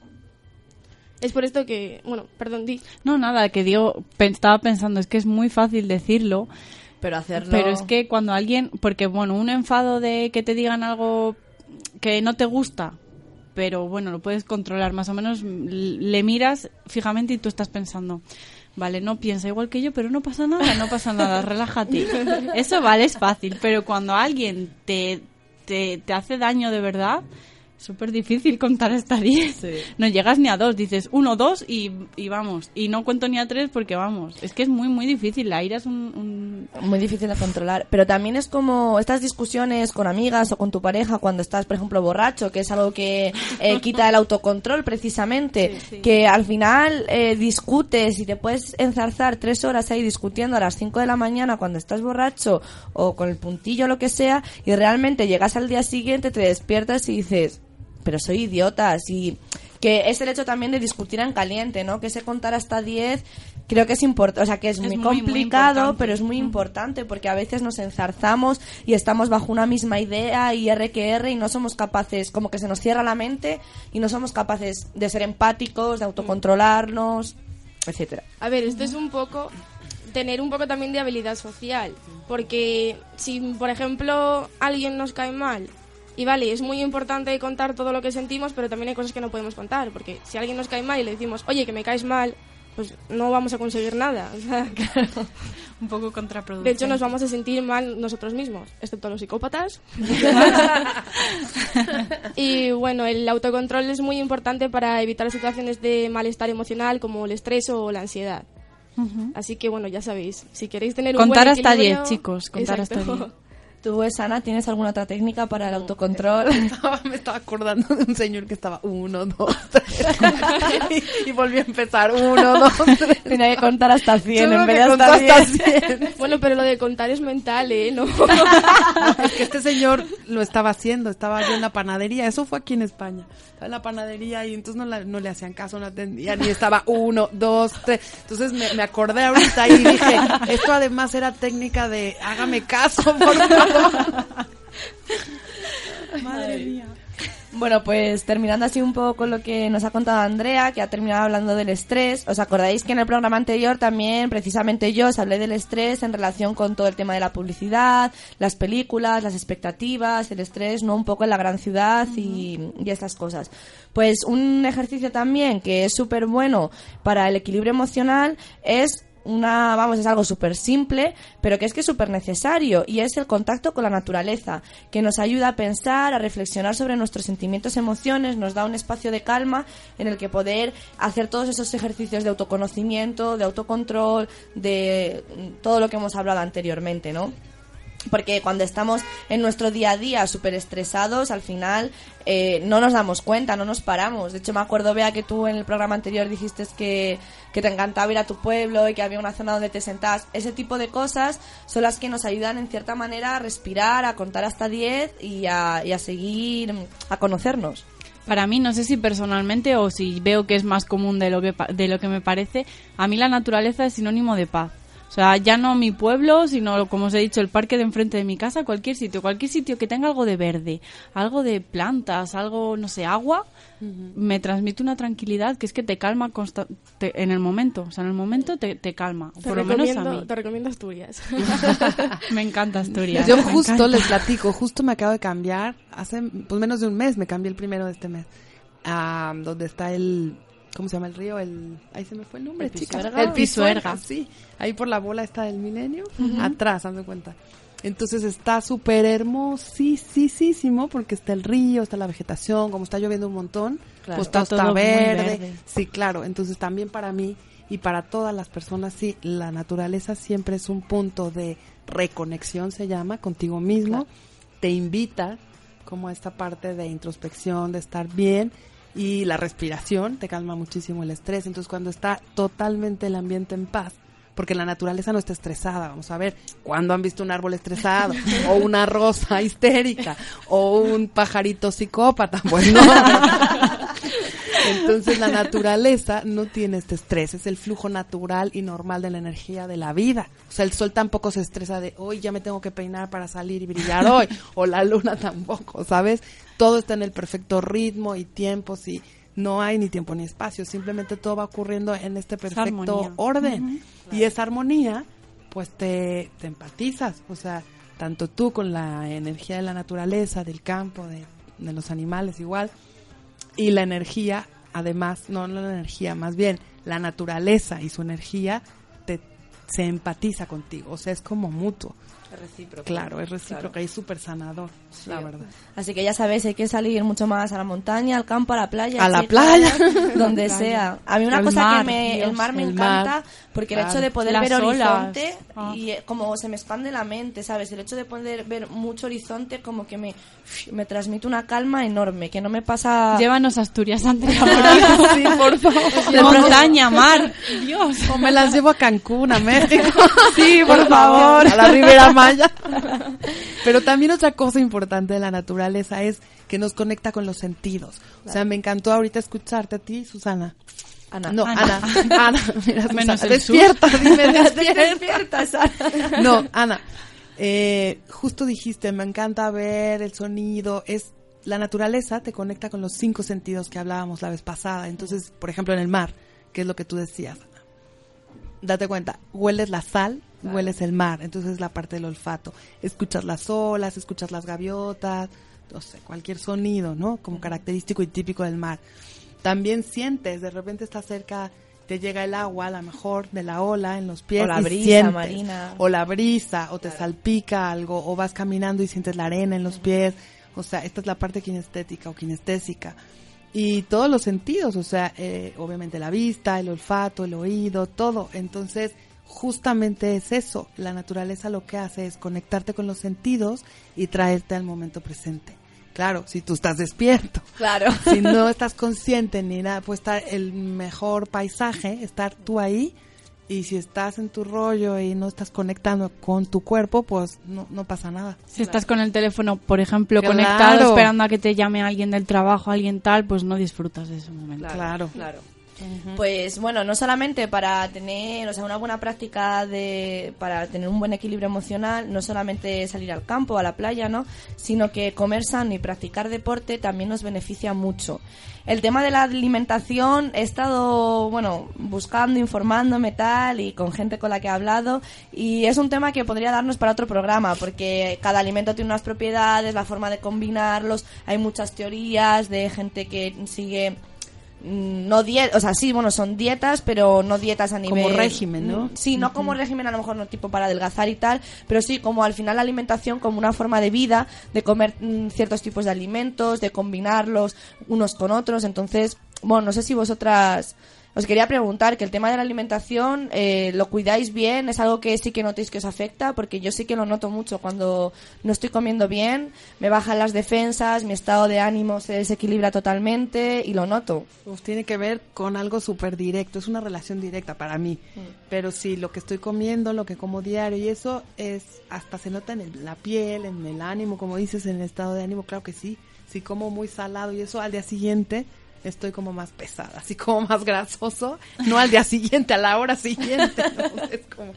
Es por esto que, bueno, perdón, di. No, nada, que digo, estaba pensando, es que es muy fácil decirlo, Pero hacerlo... pero es que cuando alguien, porque bueno, un enfado de que te digan algo que no te gusta, pero bueno, lo puedes controlar más o menos, l- le miras fijamente y tú estás pensando, vale, no piensa igual que yo, pero no pasa nada, no pasa nada, relájate. Eso vale, es fácil, pero cuando alguien te, te, te hace daño de verdad, súper difícil contar hasta 10. No llegas ni a dos, dices uno, dos y, y vamos. Y no cuento ni a tres porque vamos. Es que es muy, muy difícil. La ira es un... un- muy difícil de controlar. Pero también es como estas discusiones con amigas o con tu pareja cuando estás, por ejemplo, borracho, que es algo que eh, quita el autocontrol precisamente, que al final eh, discutes y te puedes enzarzar tres horas ahí discutiendo a las 5 de la mañana cuando estás borracho o con el puntillo o lo que sea y realmente llegas al día siguiente, te despiertas y dices, pero soy idiota, y que es el hecho también de discutir en caliente, ¿no? Que ese contar hasta 10 creo que es importante, o sea, que es, Es muy, complicado, pero es muy importante porque a veces nos enzarzamos y estamos bajo una misma idea y R que R y no somos capaces, como que se nos cierra la mente y no somos capaces de ser empáticos, de autocontrolarnos, etcétera. A ver, esto es un poco tener un poco también de habilidad social, porque si, por ejemplo, alguien nos cae mal, y vale, es muy importante contar todo lo que sentimos, pero también hay cosas que no podemos contar, porque si alguien nos cae mal y le decimos, oye, que me caes mal, pues no vamos a conseguir nada. O sea, un poco contraproducente. de hecho, nos vamos a sentir mal nosotros mismos, excepto los psicópatas. y bueno, el autocontrol es muy importante para evitar situaciones de malestar emocional como el estrés o la ansiedad. Así que bueno, ya sabéis, si queréis tener un Contar buen hasta equilibrio- 10, chicos, contar hasta Exacto. 10. ¿Tú, Sana, tienes alguna otra técnica para el autocontrol? Estaba- me estaba acordando de un señor que estaba uno, dos, tres. y, y volvió a empezar. Uno, dos, tres. Tenía que contar hasta 100 Seguro en vez de hasta hasta 10. 100. Bueno, pero lo de contar es mental, ¿eh? No. Es que este señor lo estaba haciendo, estaba yo en la panadería, eso fue aquí en España. Estaba en la panadería y entonces no, la- no le hacían caso, no atendían y estaba uno, dos, tres. Entonces me, me acordé ahorita y dije, esto además era técnica de hágame caso, por favor. Madre mía. Bueno, pues terminando así un poco con lo que nos ha contado Andrea, que ha terminado hablando del estrés. ¿Os acordáis que en el programa anterior también, precisamente yo, os hablé del estrés en relación con todo el tema de la publicidad, las películas, las expectativas, el estrés, ¿no? Un poco en la gran ciudad y, y estas cosas. Pues un ejercicio también que es súper bueno para el equilibrio emocional es una, vamos, es algo súper simple, pero que es que es súper necesario y es el contacto con la naturaleza, que nos ayuda a pensar, a reflexionar sobre nuestros sentimientos, emociones, nos da un espacio de calma en el que poder hacer todos esos ejercicios de autoconocimiento, de autocontrol, de mm, todo lo que hemos hablado anteriormente, ¿no? Porque cuando estamos en nuestro día a día súper estresados, al final eh, no nos damos cuenta, no nos paramos. De hecho, me acuerdo, Bea, que tú en el programa anterior dijiste que, que te encantaba ir a tu pueblo y que había una zona donde te sentabas. Ese tipo de cosas son las que nos ayudan, en cierta manera, a respirar, a contar hasta 10 y a, y a seguir, mm, a conocernos. Para mí, no sé si personalmente o si veo que es más común de lo que, de lo que me parece, a mí la naturaleza es sinónimo de paz. O sea, ya no mi pueblo, sino, como os he dicho, el parque de enfrente de mi casa, cualquier sitio, cualquier sitio que tenga algo de verde, algo de plantas, algo, no sé, agua, me transmite una tranquilidad que es que te calma consta- te- en el momento. O sea, en el momento te, te calma. Te Por lo menos a recomiendo, mí. te recomiendo Asturias. Me encanta Asturias. Yo justo encanta. les platico, justo me acabo de cambiar, hace pues menos de un mes, me cambié el primero de este mes, a donde está el, ¿cómo se llama el río? El, ahí se me fue el nombre, ¿El chicas. El Pisuerga, sí. Ahí por la bola está el milenio, atrás, hazme cuenta. Entonces está súper hermosísimo porque está el río, está la vegetación, como está lloviendo un montón, Claro. pues todo Está está todo muy verde. verde. Sí, claro. Entonces también para mí y para todas las personas, sí, la naturaleza siempre es un punto de reconexión, se llama, contigo mismo. Te invita como a esta parte de introspección, de estar bien. Y la respiración te calma muchísimo el estrés. Entonces cuando está totalmente el ambiente en paz, porque la naturaleza no está estresada. Vamos a ver, ¿cuándo han visto un árbol estresado? O una rosa histérica, o un pajarito psicópata. Pues no. Entonces la naturaleza no tiene este estrés, es el flujo natural y normal de la energía de la vida. O sea, el sol tampoco se estresa de hoy ya me tengo que peinar para salir y brillar hoy, o la luna tampoco, ¿sabes? Todo está en el perfecto ritmo y tiempos y no hay ni tiempo ni espacio, simplemente todo va ocurriendo en este perfecto orden. Y esa armonía, pues te, te empatizas, o sea, tanto tú con la energía de la naturaleza, del campo, de, de los animales igual, y la energía, además, no, la energía, más bien la naturaleza y su energía te, se empatiza contigo, o sea, es como mutuo. Es recíproco. Claro, es recíproco Claro. y es súper sanador, la verdad. Así que ya sabéis, hay que salir mucho más a la montaña, al campo, a la playa. A la playa. Donde sea. A mí una El cosa mar, que me... Dios, el mar me el encanta mar, porque el claro. hecho de poder Las ver olas. horizonte Ah. y eh, como se me expande la mente, ¿sabes? El hecho de poder ver mucho horizonte como que me, me transmite una calma enorme, que no me pasa... Llévanos a Asturias, Andrea. por favor. Sí, por favor. De montaña, mar. Dios. O me las llevo a Cancún, a México. Sí, por favor. A la Ribera Pero también otra cosa importante de la naturaleza es que nos conecta con los sentidos. O sea, me encantó ahorita escucharte a ti, Susana. Ana. No, Ana. Ana. Ana, mira, Susana, Menos el despierta, dime, despierta. Despierta, Sara. No, Ana, eh, justo dijiste, me encanta ver el sonido, es la naturaleza te conecta con los cinco sentidos que hablábamos la vez pasada. Entonces, por ejemplo, en el mar, que es lo que tú decías. Date cuenta, hueles la sal, hueles el mar, entonces es la parte del olfato. Escuchas las olas, escuchas las gaviotas, no sé, cualquier sonido, ¿no? Como característico y típico del mar. También sientes, de repente estás cerca, te llega el agua, a lo mejor, de la ola en los pies. O la brisa sientes. marina. O la brisa, o te salpica algo, o vas caminando y sientes la arena en los pies. O sea, esta es la parte kinestética o kinestésica. Y todos los sentidos, o sea, eh, obviamente la vista, el olfato, el oído, todo. Entonces, justamente es eso. La naturaleza lo que hace es conectarte con los sentidos y traerte al momento presente. Claro, si tú estás despierto. Claro. Si no estás consciente ni nada, puede estar el mejor paisaje, estar tú ahí. Y si estás en tu rollo y no estás conectando con tu cuerpo, pues no, no pasa nada. Si estás con el teléfono, por ejemplo, Claro. conectado, esperando a que te llame alguien del trabajo, alguien tal, pues no disfrutas de ese momento. Claro. Claro. Pues bueno, no solamente para tener, o sea, una buena práctica de, para tener un buen equilibrio emocional, no solamente salir al campo, a la playa, ¿no? Sino que comer sano y practicar deporte también nos beneficia mucho. El tema de la alimentación he estado, bueno, buscando, informándome tal y con gente con la que he hablado y es un tema que podría darnos para otro programa porque cada alimento tiene unas propiedades, la forma de combinarlos, hay muchas teorías de gente que sigue no dietas, o sea, sí, bueno, son dietas, pero no dietas a nivel... régimen, ¿no? Mm, Sí, no como régimen, a lo mejor no tipo para adelgazar y tal, pero sí como al final la alimentación como una forma de vida, de comer mm, ciertos tipos de alimentos, de combinarlos unos con otros, entonces, bueno, no sé si vosotras... Os quería preguntar que el tema de la alimentación eh, lo cuidáis bien, es algo que sí que notéis que os afecta, porque yo sí que lo noto mucho cuando no estoy comiendo bien, me bajan las defensas, mi estado de ánimo se desequilibra totalmente y lo noto. Pues tiene que ver con algo súper directo, es una relación directa para mí. Pero sí, lo que estoy comiendo, lo que como diario y eso es, hasta se nota en el- la piel, en el ánimo, como dices, en el estado de ánimo, claro que sí. Si como muy salado y eso al día siguiente estoy como más pesada, así como más grasoso, no al día siguiente, a la hora siguiente. ¿no? Es como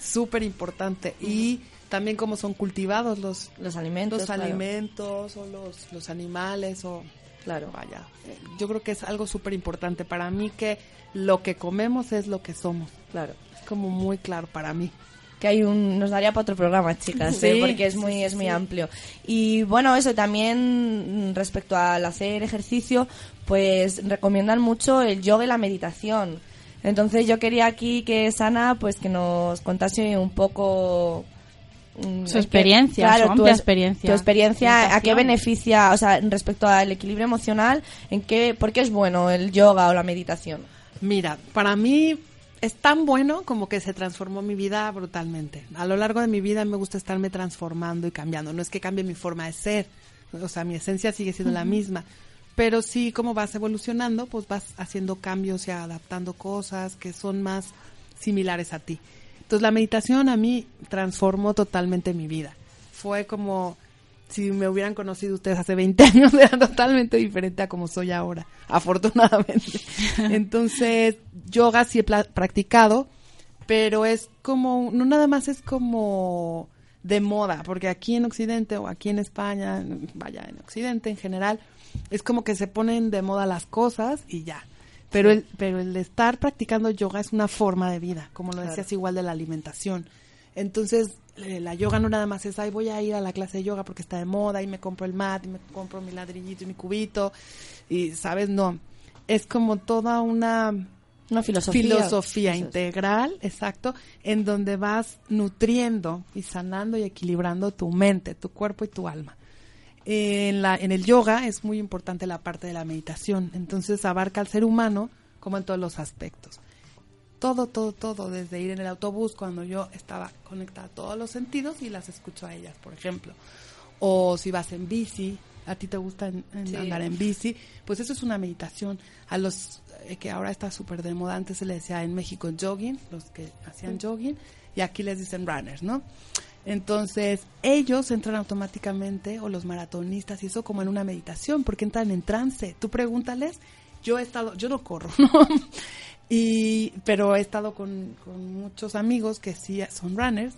súper importante. Y también cómo son cultivados los, Los alimentos. los claro. alimentos o los, los animales o Claro. vaya yo creo que es algo súper importante para mí que lo que comemos es lo que somos Claro. es como muy claro para mí que hay un nos daría para otro programa chicas Sí, ¿eh? porque es muy es muy sí. amplio y bueno eso también mm, respecto al hacer ejercicio pues recomiendan mucho el yoga y la meditación entonces yo quería aquí que Sana pues que nos contase un poco mm, Su experiencia, su tu experiencia. Tu experiencia, ¿a qué beneficia, o sea, respecto al equilibrio emocional, en qué, por qué es bueno el yoga o la meditación? Mira, para mí es tan bueno como que se transformó mi vida brutalmente. A lo largo de mi vida me gusta estarme transformando y cambiando. No es que cambie mi forma de ser, o sea, mi esencia sigue siendo la misma. Pero sí, como vas evolucionando, pues vas haciendo cambios y adaptando cosas que son más similares a ti. Entonces la meditación a mí transformó totalmente mi vida. Fue como si me hubieran conocido ustedes hace 20 años, era totalmente diferente a como soy ahora, afortunadamente. Entonces, yoga sí he practicado, pero es como, no nada más es como de moda, porque aquí en Occidente o aquí en España, vaya, en Occidente en general, es como que se ponen de moda las cosas y ya. Pero el, pero el estar practicando yoga es una forma de vida, como lo decías igual de la alimentación. Entonces, eh, la yoga no nada más es, ay, voy a ir a la clase de yoga porque está de moda y me compro el mat y me compro mi ladrillito y mi cubito y, ¿sabes? No. Es como toda una Una filosofía. filosofía integral, exacto, en donde vas nutriendo y sanando y equilibrando tu mente, tu cuerpo y tu alma. En, la, en el yoga es muy importante la parte de la meditación, entonces abarca al ser humano como en todos los aspectos. Todo, todo, todo, desde ir en el autobús cuando yo estaba conectada a todos los sentidos y las escucho a ellas, por ejemplo. O si vas en bici, a ti te gusta en- en Sí. andar en bici, pues eso es una meditación. A los eh, que ahora está súper de moda, antes se le decía en México jogging, los que hacían jogging, y aquí les dicen runners, ¿no? Entonces, ellos entran automáticamente, o los maratonistas, y eso como en una meditación, porque entran en trance. Tú pregúntales, yo he estado, yo no corro, ¿no? Y, pero he estado con, con muchos amigos que sí son runners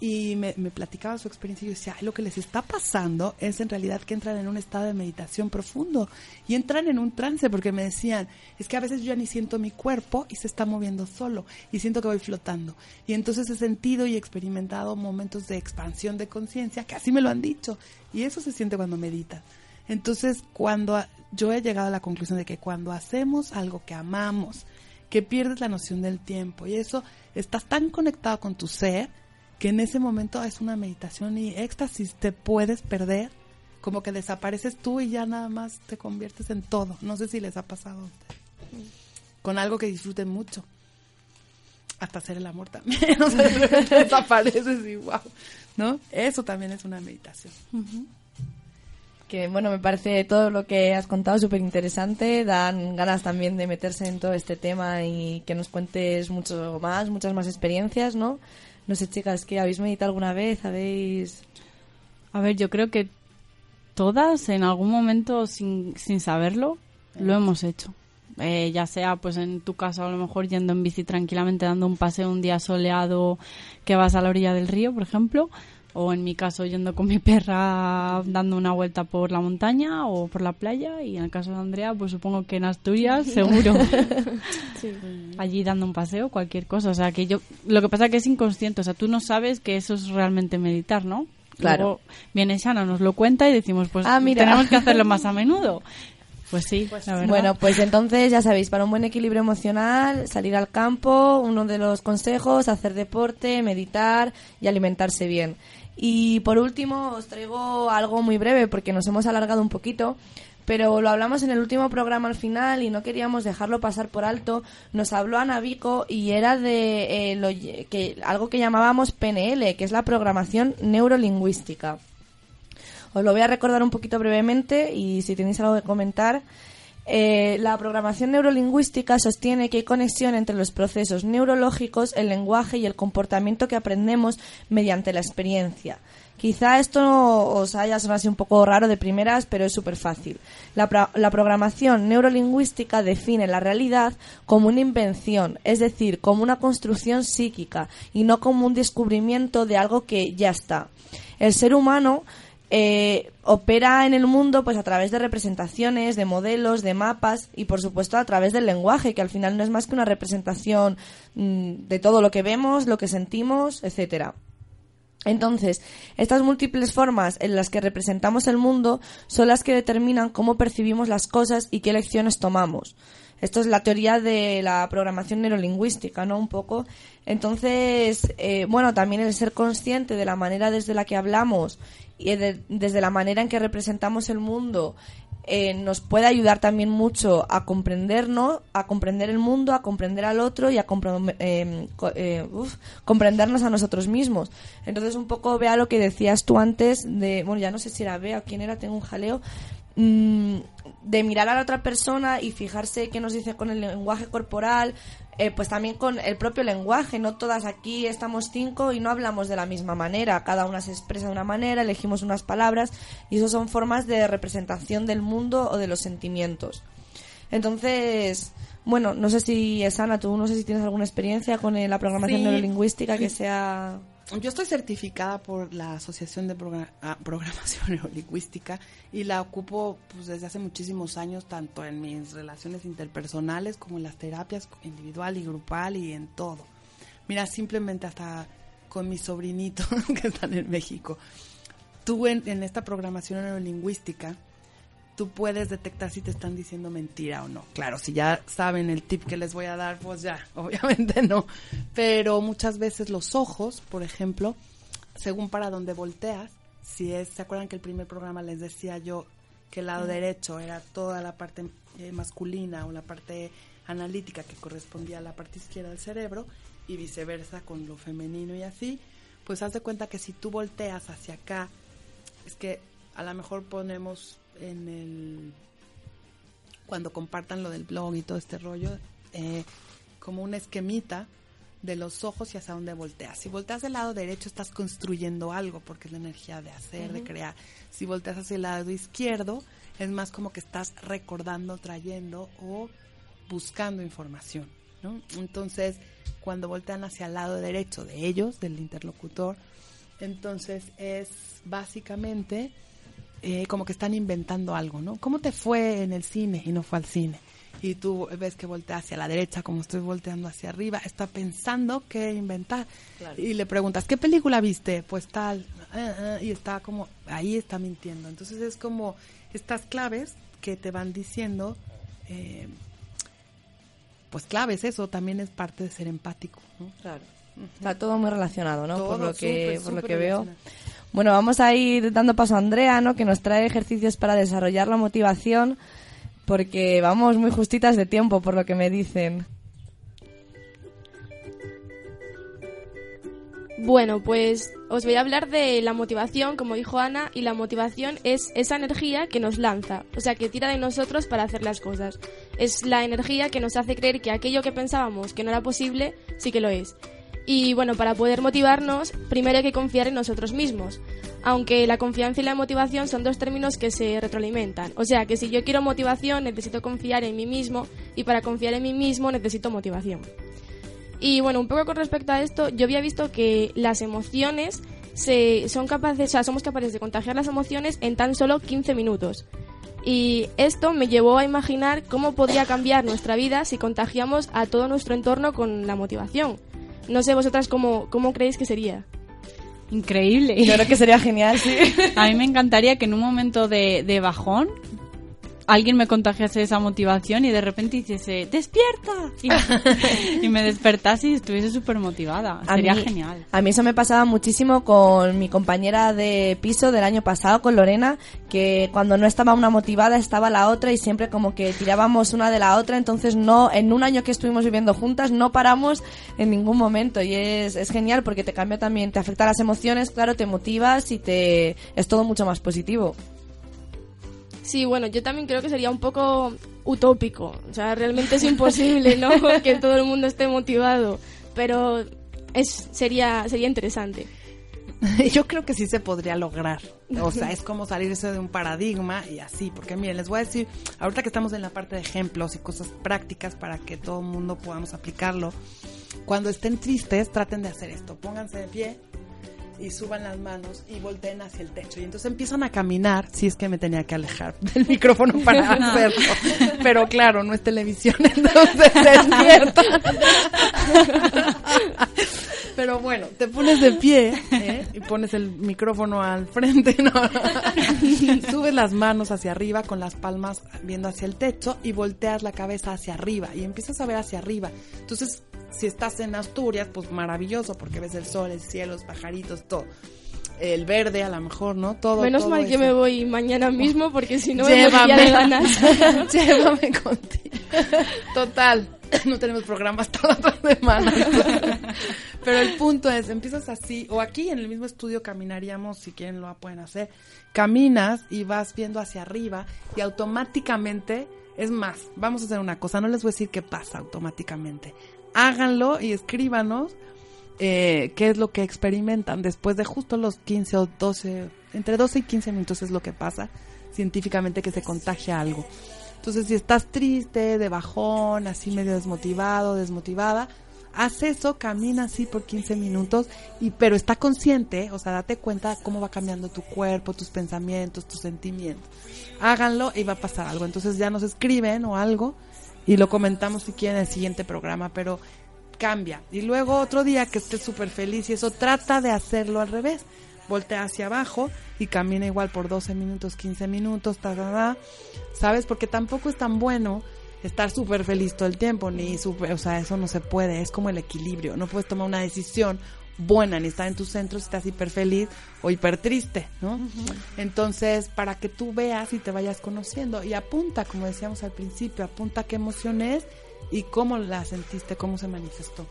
y me, me platicaba su experiencia y yo decía, "Ay, lo que les está pasando es en realidad que entran en un estado de meditación profundo y entran en un trance porque me decían, es que a veces yo ya ni siento mi cuerpo y se está moviendo solo y siento que voy flotando. Y entonces he sentido y experimentado momentos de expansión de conciencia que así me lo han dicho y eso se siente cuando meditas. Entonces, cuando yo he llegado a la conclusión de que cuando hacemos algo que amamos, que pierdes la noción del tiempo y eso estás tan conectado con tu ser que en ese momento es una meditación y éxtasis te puedes perder como que desapareces tú y ya nada más te conviertes en todo. No sé si les ha pasado a ustedes. Con algo que disfruten mucho. Hasta hacer el amor también o sea, desapareces y wow no eso también es una meditación. Que bueno, me parece todo lo que has contado súper interesante. Dan ganas también de meterse en todo este tema y que nos cuentes mucho más, muchas más experiencias, ¿no? No sé, chicas, ¿qué habéis meditado alguna vez? ¿Habéis.? A ver, yo creo que todas en algún momento sin, sin saberlo lo hemos hecho. Eh, ya sea pues en tu caso a lo mejor yendo en bici tranquilamente dando un paseo un día soleado que vas a la orilla del río, por ejemplo, o en mi caso yendo con mi perra dando una vuelta por la montaña o por la playa y en el caso de Andrea pues supongo que en Asturias seguro Sí. allí dando un paseo, cualquier cosa. O sea, que yo. Lo que pasa es que es inconsciente. O sea, tú no sabes que eso es realmente meditar, ¿no? Claro. Luego viene Shana, nos lo cuenta y decimos, pues Ah, mira. tenemos que hacerlo más a menudo. Pues sí, la verdad. Bueno, pues entonces ya sabéis, para un buen equilibrio emocional, salir al campo, uno de los consejos, hacer deporte, meditar y alimentarse bien. Y por último, os traigo algo muy breve porque nos hemos alargado un poquito, pero lo hablamos en el último programa al final y no queríamos dejarlo pasar por alto. Nos habló Ana Vico y era de eh, lo que, algo que llamábamos PNL, que es la programación neurolingüística. Os lo voy a recordar un poquito brevemente y si tenéis algo que comentar. Eh, la programación neurolingüística sostiene que hay conexión entre los procesos neurológicos, el lenguaje y el comportamiento que aprendemos mediante la experiencia. Quizá esto os haya sonado un poco raro de primeras, pero es súper fácil. La programación neurolingüística define la realidad como una invención, es decir, como una construcción psíquica y no como un descubrimiento de algo que ya está. El ser humano eh, opera en el mundo pues a través de representaciones, de modelos, de mapas y por supuesto a través del lenguaje, que al final no es más que una representación mm, de todo lo que vemos, lo que sentimos, etcétera. Entonces, estas múltiples formas en las que representamos el mundo son las que determinan cómo percibimos las cosas y qué lecciones tomamos. Esto es la teoría de la programación neurolingüística, ¿no? Un poco. Entonces, eh, bueno, también el ser consciente de la manera desde la que hablamos y desde la manera en que representamos el mundo eh, nos puede ayudar también mucho a comprendernos, a comprender el mundo, a comprender al otro y a eh, eh, comprendernos a nosotros mismos. Entonces, un poco vea lo que decías tú antes de, bueno, ya no sé si era Bea o quién era, tengo un jaleo, de mirar a la otra persona y fijarse qué nos dice con el lenguaje corporal, eh, pues también con el propio lenguaje. No todas aquí estamos cinco y no hablamos de la misma manera. Cada una se expresa de una manera, elegimos unas palabras y eso son formas de representación del mundo o de los sentimientos. Entonces, bueno, no sé si es Ana, tú no sé si tienes alguna experiencia con la programación neurolingüística que sea yo estoy certificada por la Asociación de ah, Programación Neurolingüística y la ocupo pues, desde hace muchísimos años, tanto en mis relaciones interpersonales como en las terapias individual y grupal y en todo. Mira, simplemente hasta con mis sobrinitos que están en México. Tú en, en esta programación neurolingüística tú puedes detectar si te están diciendo mentira o no. Claro, si ya saben el tip que les voy a dar, pues ya, obviamente no. Pero muchas veces los ojos, por ejemplo, según para donde volteas, si es, ¿se acuerdan que el primer programa les decía yo que el lado derecho era toda la parte eh, masculina o la parte analítica que correspondía a la parte izquierda del cerebro y viceversa con lo femenino y así, pues haz de cuenta que si tú volteas hacia acá, es que a lo mejor ponemos en el cuando compartan lo del blog y todo este rollo, eh, como una esquemita de los ojos y hacia dónde volteas. Si volteas del lado derecho estás construyendo algo porque es la energía de hacer, de crear. Si volteas hacia el lado izquierdo es más como que estás recordando, trayendo o buscando información. ¿no? Entonces, cuando voltean hacia el lado derecho de ellos, del interlocutor, entonces es básicamente eh, como que están inventando algo, ¿no? ¿Cómo te fue en el cine y no fue al cine? Y tú ves que voltea hacia la derecha, como estoy volteando hacia arriba, está pensando qué inventar. Y le preguntas, ¿qué película viste? Pues tal. Ah, ah, y está como, ahí está mintiendo. Entonces es como estas claves que te van diciendo, eh, pues claves, eso también es parte de ser empático. Claro. Está todo muy relacionado, ¿no? por lo que, por lo que veo. Bueno, vamos a ir dando paso a Andrea, ¿no? Que nos trae ejercicios para desarrollar la motivación, porque vamos muy justitas de tiempo, por lo que me dicen. Bueno, pues os voy a hablar de la motivación, como dijo Ana, y la motivación es esa energía que nos lanza, o sea, que tira de nosotros para hacer las cosas. Es la energía que nos hace creer que aquello que pensábamos que no era posible, sí que lo es. Y bueno, para poder motivarnos, primero hay que confiar en nosotros mismos. Aunque la confianza y la motivación son dos términos que se retroalimentan. O sea que si yo quiero motivación, necesito confiar en mí mismo y para confiar en mí mismo necesito motivación. Y bueno, un poco con respecto a esto, yo había visto que las emociones se, son capaces, o sea, somos capaces de contagiar las emociones en tan solo 15 minutos. Y esto me llevó a imaginar cómo podría cambiar nuestra vida si contagiamos a todo nuestro entorno con la motivación. No sé vosotras cómo, cómo creéis que sería. Increíble. Yo creo que sería genial, sí. A mí me encantaría que en un momento de, de bajón alguien me contagiase esa motivación y de repente hiciese ¡despierta! Y, me despertase y estuviese súper motivada. Sería genial. A mí eso me pasaba muchísimo con mi compañera de piso del año pasado, con Lorena, que cuando no estaba una motivada estaba la otra y siempre como que tirábamos una de la otra, entonces no, en un año que estuvimos viviendo juntas no paramos en ningún momento y es, es genial porque te cambia también, te afecta las emociones, claro, te motivas y te es todo mucho más positivo. Sí, bueno, yo también creo que sería un poco utópico. O sea, realmente es imposible, ¿no? que todo el mundo esté motivado. Pero es, sería, sería interesante. Yo creo que sí se podría lograr. O sea, es como salirse de un paradigma y así. Porque miren, les voy a decir, ahorita que estamos en la parte de ejemplos y cosas prácticas para que todo el mundo podamos aplicarlo. Cuando estén tristes, traten de hacer esto. Pónganse de pie, y suban las manos y volteen hacia el techo. Y entonces empiezan a caminar, si es que me tenía que alejar del micrófono para hacerlo. Pero claro, no es televisión, entonces despierta. Pero bueno, te pones de pie ¿eh? y pones el micrófono al frente, ¿no? Subes las manos hacia arriba con las palmas viendo hacia el techo y volteas la cabeza hacia arriba y empiezas a ver hacia arriba. Entonces, si estás en Asturias, pues maravilloso porque ves el sol, el cielo, los pajaritos, todo. El verde a lo mejor, ¿no? Todo. Menos todo mal que eso. me voy mañana mismo porque si no me de ganas. Llévame contigo. Total, no tenemos programas todas las semanas. Pero el punto es, empiezas así, o aquí en el mismo estudio caminaríamos, si quieren lo pueden hacer, caminas y vas viendo hacia arriba y automáticamente, es más, vamos a hacer una cosa, no les voy a decir qué pasa automáticamente. Háganlo y escríbanos eh, qué es lo que experimentan después de justo los 15 o 12, entre 12 y 15 minutos es lo que pasa científicamente que se contagia algo. Entonces, si estás triste, de bajón, así medio desmotivado, desmotivada, haz eso, camina así por 15 minutos, y pero está consciente, o sea, date cuenta cómo va cambiando tu cuerpo, tus pensamientos, tus sentimientos. Háganlo y va a pasar algo. Entonces ya nos escriben o algo y lo comentamos si quieren en el siguiente programa, pero cambia. Y luego otro día que estés súper feliz y eso, trata de hacerlo al revés. Voltea hacia abajo y camina igual por 12 minutos, 15 minutos, ta, ta, ta. ¿sabes? Porque tampoco es tan bueno estar súper feliz todo el tiempo, ni súper, o sea, eso no se puede, es como el equilibrio. No puedes tomar una decisión buena ni estar en tu centro si estás hiper feliz o hiper triste, ¿no? Entonces, para que tú veas y te vayas conociendo y apunta, como decíamos al principio, apunta qué emoción es y cómo la sentiste, cómo se manifestó.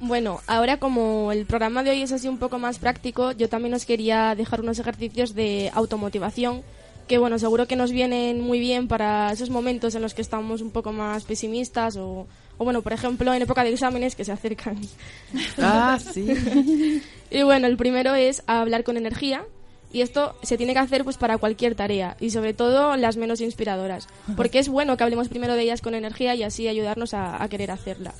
Bueno, ahora como el programa de hoy es así un poco más práctico, yo también os quería dejar unos ejercicios de automotivación que bueno, seguro que nos vienen muy bien para esos momentos en los que estamos un poco más pesimistas o, o bueno, por ejemplo, en época de exámenes que se acercan. Ah, sí. Y bueno, el primero es hablar con energía. Y esto se tiene que hacer pues para cualquier tarea y sobre todo las menos inspiradoras, porque es bueno que hablemos primero de ellas con energía y así ayudarnos a, a querer hacerla.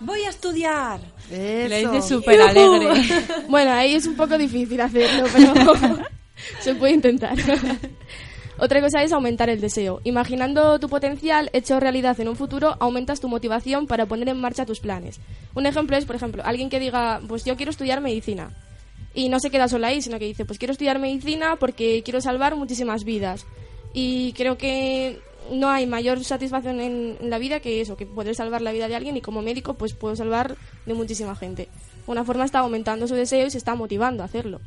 Voy a estudiar. Le Eso. dice súper alegre. Bueno, ahí es un poco difícil hacerlo, pero se puede intentar. Otra cosa es aumentar el deseo. Imaginando tu potencial hecho realidad en un futuro, aumentas tu motivación para poner en marcha tus planes. Un ejemplo es, por ejemplo, alguien que diga, pues yo quiero estudiar medicina. Y no se queda solo ahí, sino que dice, pues quiero estudiar medicina porque quiero salvar muchísimas vidas. Y creo que no hay mayor satisfacción en, la vida que eso, que poder salvar la vida de alguien y como médico pues puedo salvar de muchísima gente. Una forma está aumentando su deseo y se está motivando a hacerlo.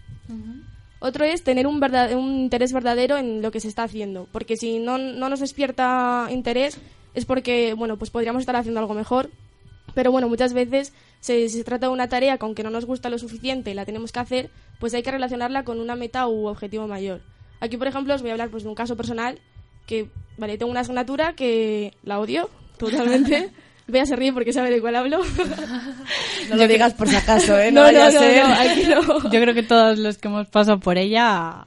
Otro es tener un, verdad- un interés verdadero en lo que se está haciendo, porque si no, no nos despierta interés es porque, bueno, pues podríamos estar haciendo algo mejor, pero bueno, muchas veces se, si se trata de una tarea con que no nos gusta lo suficiente y la tenemos que hacer, pues hay que relacionarla con una meta u objetivo mayor. Aquí, por ejemplo, os voy a hablar pues, de un caso personal que, vale, tengo una asignatura que la odio totalmente. Bea se ríe porque sabe de cuál hablo. No lo digas por si acaso, ¿eh? No, no, vaya a no, ser. no, aquí no. Yo creo que todos los que hemos pasado por ella.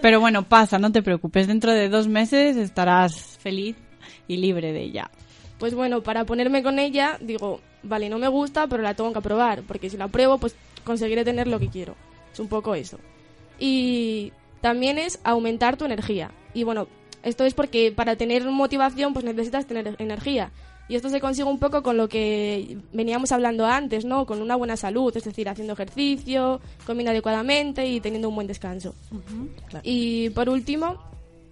Pero bueno, pasa, no te preocupes. Dentro de dos meses estarás feliz y libre de ella. Pues bueno, para ponerme con ella, digo, vale, no me gusta, pero la tengo que aprobar, porque si la apruebo, pues conseguiré tener lo que quiero. Es un poco eso. Y también es aumentar tu energía. Y bueno, esto es porque para tener motivación, pues necesitas tener energía. Y esto se consigue un poco con lo que veníamos hablando antes, ¿no? Con una buena salud, es decir, haciendo ejercicio, comiendo adecuadamente y teniendo un buen descanso. Y por último,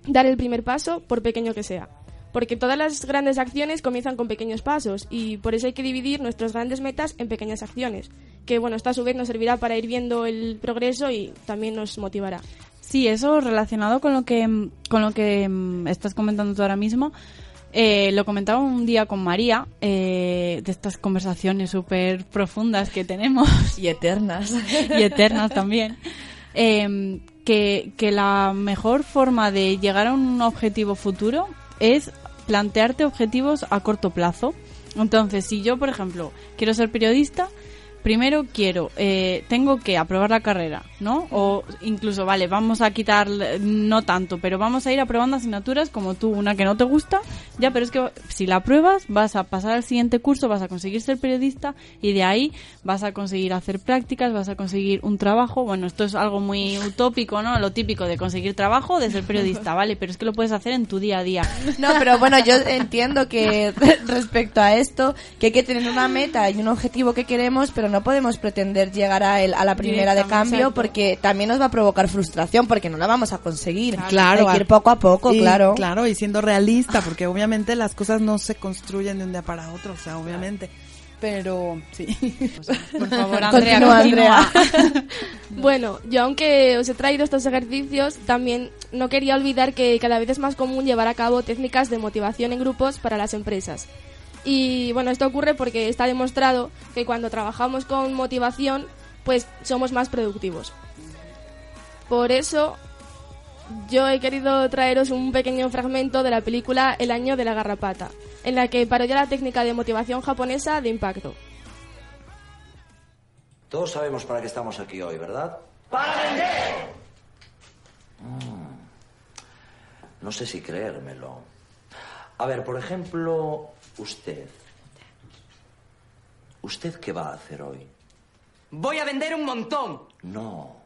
dar el primer paso, por pequeño que sea. Porque todas las grandes acciones comienzan con pequeños pasos y por eso hay que dividir nuestras grandes metas en pequeñas acciones. Que bueno, esto a su vez nos servirá para ir viendo el progreso y también nos motivará. Sí, eso relacionado con lo que, con lo que mm, estás comentando tú ahora mismo. Eh, lo comentaba un día con María, eh, de estas conversaciones súper profundas que tenemos Y eternas. y eternas también, eh, que, que la mejor forma de llegar a un objetivo futuro es plantearte objetivos a corto plazo. Entonces, si yo, por ejemplo, quiero ser periodista, primero quiero, eh, tengo que aprobar la carrera, ¿no? O incluso, vale, vamos a quitar, no tanto, pero vamos a ir aprobando asignaturas como tú, una que no te gusta, ya, pero es que si la apruebas vas a pasar al siguiente curso, vas a conseguir ser periodista y de ahí vas a conseguir hacer prácticas, vas a conseguir un trabajo. Bueno, esto es algo muy utópico, ¿no? Lo típico de conseguir trabajo, de ser periodista, ¿vale? Pero es que lo puedes hacer en tu día a día. No, pero bueno, yo entiendo que respecto a esto, que hay que tener una meta y un objetivo que queremos, pero no podemos pretender llegar a, el, a la primera de cambio exacto. porque también nos va a provocar frustración porque no la vamos a conseguir. Claro, hay que ir poco a poco, y, claro. Claro, y siendo realista, porque obviamente las cosas no se construyen de un día para otro, o sea, obviamente. Pero sí. Por favor, Andrea, Continúa, continúa. Bueno, yo aunque os he traído estos ejercicios, también no quería olvidar que cada vez es más común llevar a cabo técnicas de motivación en grupos para las empresas. Y bueno, esto ocurre porque está demostrado que cuando trabajamos con motivación, pues somos más productivos. Por eso, yo he querido traeros un pequeño fragmento de la película El año de la garrapata, en la que parodia la técnica de motivación japonesa de impacto. Todos sabemos para qué estamos aquí hoy, ¿verdad? ¡Para vender! No sé si creérmelo. A ver, por ejemplo, usted. ¿Usted qué va a hacer hoy? Voy a vender un montón. No.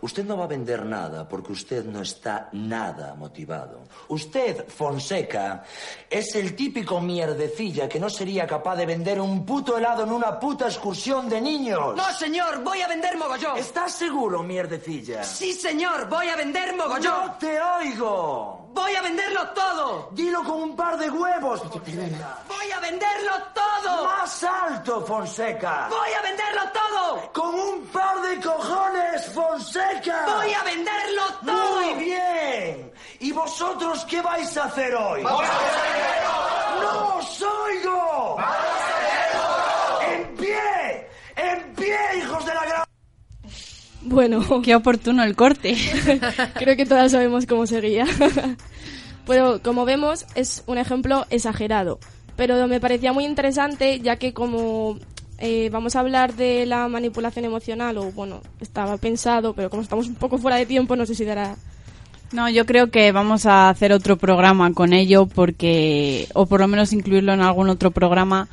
Usted no va a vender nada porque usted no está nada motivado. Usted, Fonseca, es el típico mierdecilla que no sería capaz de vender un puto helado en una puta excursión de niños. No, señor, voy a vender mogollón. ¿Estás seguro, mierdecilla? Sí, señor, voy a vender mogollón. ¡No te oigo! Voy a venderlo todo. Dilo con un par de huevos. Voy a venderlo todo. Más alto, Fonseca. Voy a venderlo todo. Con un par de cojones, Fonseca. Voy a venderlo todo. Muy bien. ¿Y vosotros qué vais a hacer hoy? ¡No os oigo! ¡En pie! ¡En pie, hijos de la gran... Bueno, Qué oportuno el corte. Creo que todas sabemos cómo seguía. Pero como vemos, es un ejemplo exagerado. Pero me parecía muy interesante, ya que como eh, vamos a hablar de la manipulación emocional, o bueno, estaba pensado, pero como estamos un poco fuera de tiempo, no sé si dará. No, yo creo que vamos a hacer otro programa con ello porque, o por lo menos incluirlo en algún otro programa,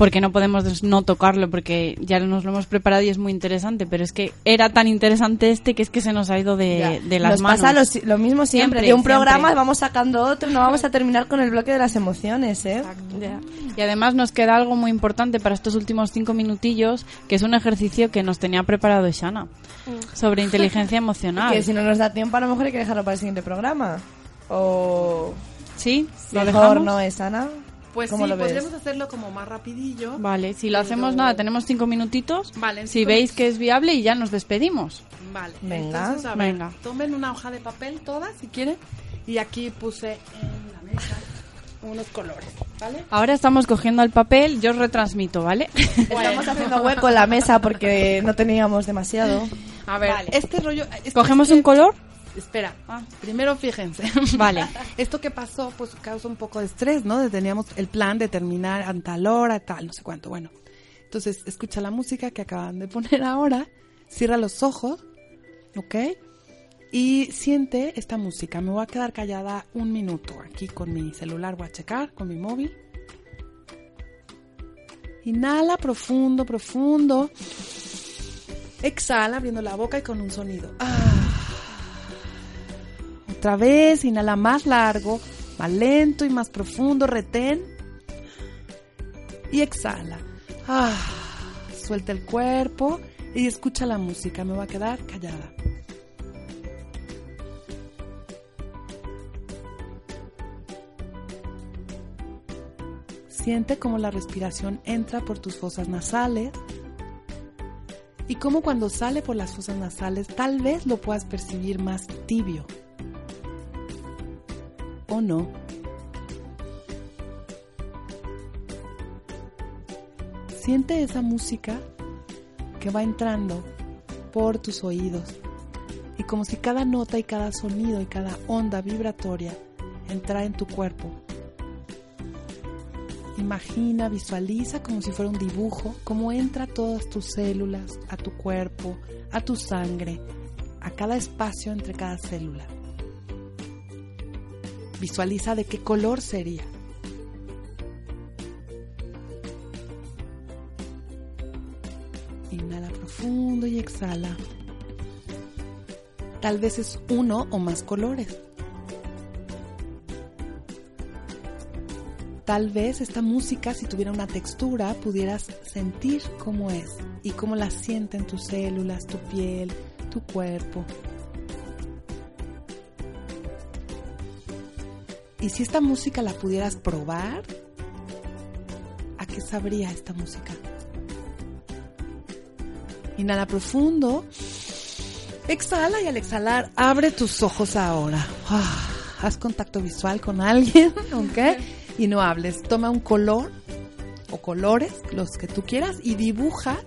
porque no podemos des- no tocarlo porque ya nos lo hemos preparado y es muy interesante, pero es que era tan interesante este que es que se nos ha ido de, de las Nos manos. pasa lo, mismo siempre. Siempre, De un siempre. programa vamos sacando otro, no vamos a terminar con el bloque de las emociones, ¿eh? Y además nos queda algo muy importante para estos últimos cinco minutillos, que es un ejercicio que nos tenía preparado Shana sobre inteligencia emocional. Que si no nos da tiempo, a lo mejor hay que dejarlo para el siguiente programa. O. ¿Sí? ¿Lo mejor dejamos? no es, Ana. Pues ¿Cómo sí, lo ves? podríamos hacerlo como más rapidillo. Vale, si lo Pero- hacemos nada, tenemos cinco minutitos. Vale, en si veis que es viable y ya nos despedimos. Vale. Venga, entonces, a ver, venga. Tomen una hoja de papel todas, si quieren. Y aquí puse en la mesa unos colores, ¿vale? Ahora estamos cogiendo el papel, yo os retransmito, ¿vale? Estamos haciendo hueco en la mesa porque no teníamos demasiado. A ver, este rollo... es- ¿Cogemos es que- un color? Espera, primero fíjense. Vale. Esto que pasó, pues causa un poco de estrés, ¿no? Teníamos el plan de terminar a tal hora, tal, no sé cuánto. Bueno, entonces escucha la música que acaban de poner ahora, cierra los ojos, ¿ok? Y siente esta música. Me voy a quedar callada un minuto aquí con mi celular, voy a checar con mi móvil. Inhala profundo, profundo. Exhala abriendo la boca y con un sonido. Ah. Otra vez, inhala más largo, más lento y más profundo, retén. Y exhala. Ah, suelta el cuerpo y escucha la música. Me voy a quedar callada. Siente cómo la respiración entra por tus fosas nasales y cómo cuando sale por las fosas nasales tal vez lo puedas percibir más tibio. ¿O no? Siente esa música que va entrando por tus oídos y como si cada nota y cada sonido y cada onda vibratoria entra en tu cuerpo Imagina, visualiza como si fuera un dibujo, cómo entra todas tus células, a tu cuerpo, a tu sangre, a cada espacio entre cada célula. Visualiza de qué color sería. Inhala profundo y exhala. Tal vez es uno o más colores. Tal vez esta música, si tuviera una textura, pudieras sentir cómo es y cómo la sienten tus células, tu piel, tu cuerpo. Y si esta música la pudieras probar, ¿a qué sabría esta música? Inhala profundo. Exhala y al exhalar, abre tus ojos ahora. Ah, haz contacto visual con alguien, ¿ok? Y no hables. Toma un color o colores, los que tú quieras, y dibuja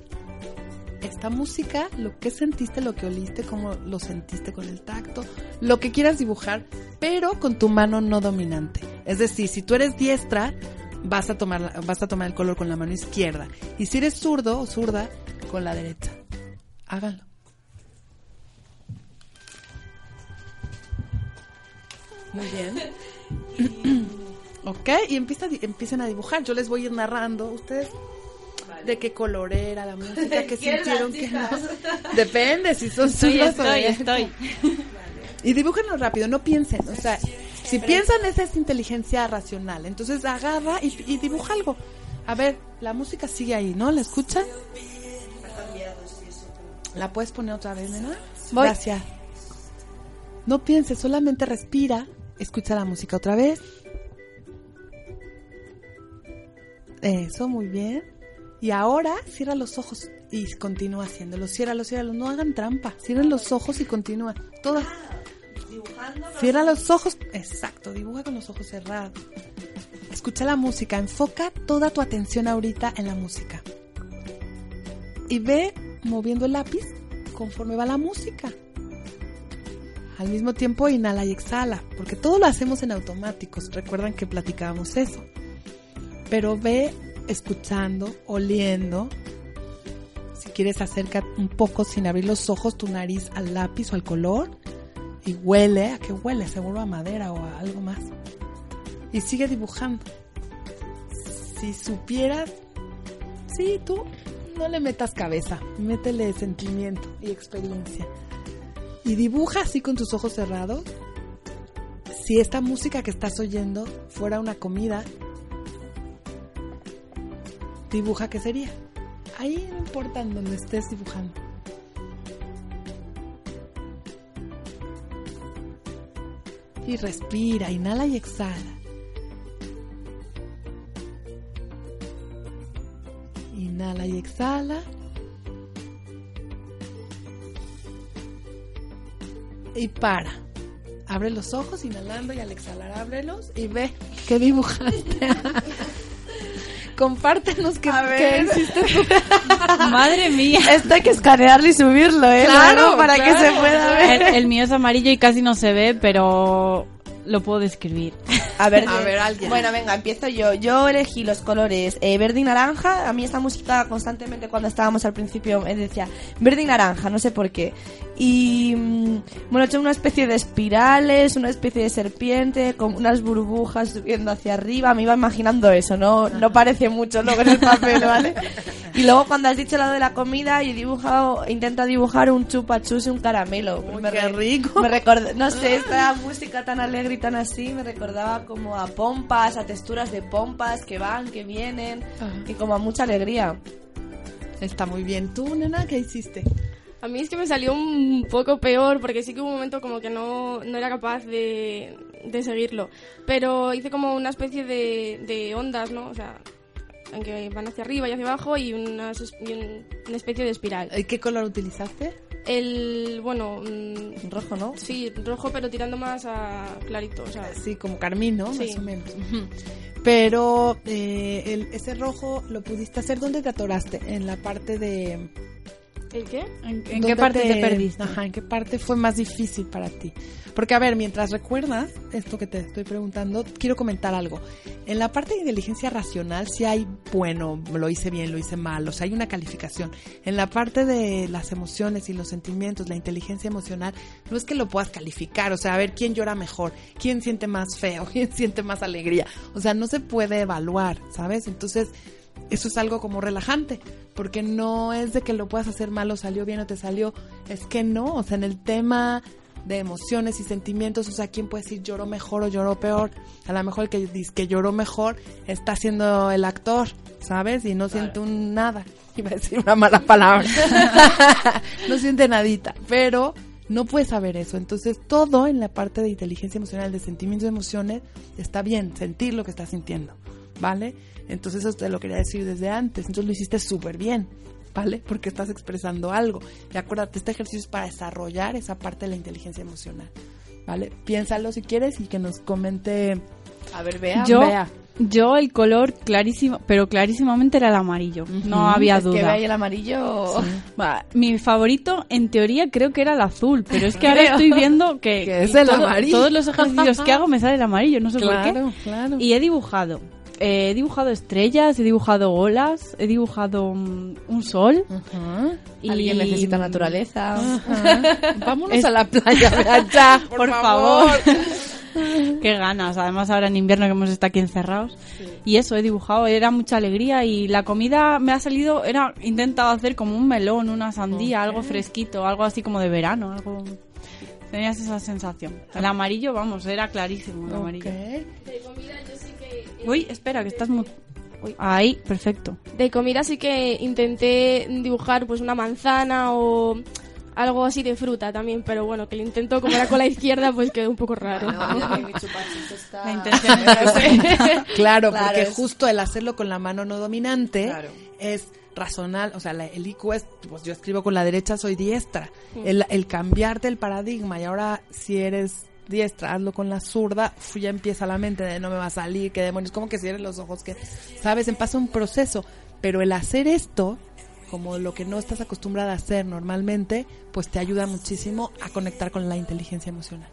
esta música, lo que sentiste, lo que oliste, cómo lo sentiste con el tacto, lo que quieras dibujar, pero con tu mano no dominante. Es decir, si tú eres diestra, vas a tomar, vas a tomar el color con la mano izquierda. Y si eres zurdo o zurda, con la derecha. Háganlo. Muy bien. ok, y empieza, empiecen a dibujar. Yo les voy a ir narrando. Ustedes de qué color era la música, que sintieron que no. Depende si son Sí, zurdas o estoy, estoy. Y dibújenlo rápido, no piensen. O sea, si piensan, esa es inteligencia racional. Entonces agarra y, y dibuja algo. A ver, la música sigue ahí, ¿no? ¿La escuchan? ¿La puedes poner otra vez, nena? Voy. Gracias. No pienses, solamente respira. Escucha la música otra vez. Eso, muy bien. Y ahora cierra los ojos y continúa haciéndolo. Ciérralos, ciérralos. No hagan trampa. Cierren los ojos y continúa. Todas. Cierra los ojos. Exacto, dibuja con los ojos cerrados. Escucha la música. Enfoca toda tu atención ahorita en la música. Y ve moviendo el lápiz conforme va la música. Al mismo tiempo inhala y exhala, porque todo lo hacemos en automáticos. Recuerdan que platicábamos eso. Pero ve escuchando, oliendo. Si quieres acerca un poco sin abrir los ojos tu nariz al lápiz o al color y huele, ¿a qué huele? Seguro a madera o a algo más. Y sigue dibujando. Si supieras, sí, tú no le metas cabeza, métele sentimiento y experiencia. Y dibuja así con tus ojos cerrados. Si esta música que estás oyendo fuera una comida, dibuja qué sería. Ahí no importa en donde estés dibujando. Y respira, inhala y exhala. Inhala y exhala. Y para. Abre los ojos inhalando y al exhalar ábrelos y ve qué dibujaste. Compártenos qué hiciste tú. Madre mía. Esto hay que escanearlo y subirlo, ¿eh? Claro, para que se pueda ver. El, el mío es amarillo y casi no se ve, pero lo puedo describir. A ver, A ver, alguien. Bueno, venga, empiezo yo. Yo elegí los colores eh, verde y naranja. A mí esta música constantemente cuando estábamos al principio me decía verde y naranja, no sé por qué. Y mm, bueno, he hecho una especie de espirales, una especie de serpiente, con unas burbujas subiendo hacia arriba. Me iba imaginando eso, no, no parece mucho luego en el papel, ¿vale? Y luego cuando has dicho lo de la comida, he dibujado, intento dibujar un chupachus y un caramelo. Uy, Me qué re- rico. Me recordé, no sé, esta música tan alegre y tan así me recordaba como a pompas, a texturas de pompas que van, que vienen Ajá. y como a mucha alegría. Está muy bien. ¿Tú, nena, qué hiciste? A mí es que me salió un poco peor porque sí que hubo un momento como que no, no era capaz de, de seguirlo. Pero hice como una especie de, de ondas, ¿no? O sea, en que van hacia arriba y hacia abajo y, unas es- y un- una especie de espiral. ¿Y ¿Qué color utilizaste? El, bueno, mm, Rojo, ¿no? sí, rojo pero tirando más a clarito, o sea, Sí, como carmín, ¿no? Sí. Más o menos. Pero eh, el- ese rojo lo pudiste hacer. ¿Dónde te atoraste? En la parte de ¿El qué? ¿En, en ¿Dónde qué parte te, perdiste? Ajá, ¿en qué parte fue más difícil para ti? Porque, a ver, mientras recuerdas esto que te estoy preguntando, quiero comentar algo. En la parte de inteligencia racional, sí hay, bueno, lo hice bien, lo hice mal, o sea, hay una calificación. En la parte de las emociones y los sentimientos, la inteligencia emocional, no es que lo puedas calificar, o sea, a ver quién llora mejor, quién siente más feo, quién siente más alegría. O sea, no se puede evaluar, ¿sabes? Entonces, eso es algo como relajante, porque no es de que lo puedas hacer mal o salió bien o te salió, es que no, o sea, en el tema de emociones y sentimientos, o sea, ¿quién puede decir lloró mejor o lloró peor? A lo mejor el que dice que lloró mejor está siendo el actor, ¿sabes? Y no siente un nada. Iba a decir una mala palabra. no siente nadita, pero no puedes saber eso. Entonces, todo en la parte de inteligencia emocional, de sentimientos y emociones, está bien, sentir lo que estás sintiendo, ¿vale? Entonces, eso te lo quería decir desde antes. Entonces, lo hiciste súper bien, ¿vale? Porque estás expresando algo. Y acuérdate, este ejercicio es para desarrollar esa parte de la inteligencia emocional, ¿vale? Piénsalo si quieres y que nos comente. A ver, vea. Yo, Vea. yo el color clarísimo, pero clarísimamente era el amarillo. No había es que duda. vea ahí el amarillo. Va, Mi favorito, en teoría, creo que era el azul, pero es que ahora estoy viendo que, Que es el todo- amarillo. todos los ejercicios que hago me sale el amarillo, no sé por Claro, qué. claro. Y he dibujado. Eh, he dibujado estrellas, he dibujado olas, he dibujado mm, un sol. y- Alguien necesita naturaleza. Vámonos Es- a la playa, ya, por, por favor. Qué ganas, además ahora en invierno que hemos estado aquí encerrados. Y eso, he dibujado, era mucha alegría y la comida me ha salido, era intentado hacer como un melón, una sandía, algo fresquito, algo así como de verano, algo... Tenías esa sensación. El amarillo, vamos, era clarísimo el amarillo. Ok. De comida yo sí. Uy, espera, que estás muy... Uy, Ahí, perfecto. De comida sí que intenté dibujar pues una manzana o algo así de fruta también, pero bueno, que lo intento como era con la izquierda pues quedó un poco raro. La intención es Claro, Claro, porque es- justo el hacerlo con la mano no dominante Claro. es razonal, o sea, la- el IQ es, pues yo escribo con la derecha, soy diestra. El, el cambiarte el paradigma y ahora si eres diestra, hazlo con la zurda, fu, ya empieza la mente de no me va a salir, qué demonios, como que cierres los ojos, que, sabes, en pasa un proceso, pero el hacer esto, como lo que no estás acostumbrada a hacer normalmente, pues te ayuda muchísimo a conectar con la inteligencia emocional.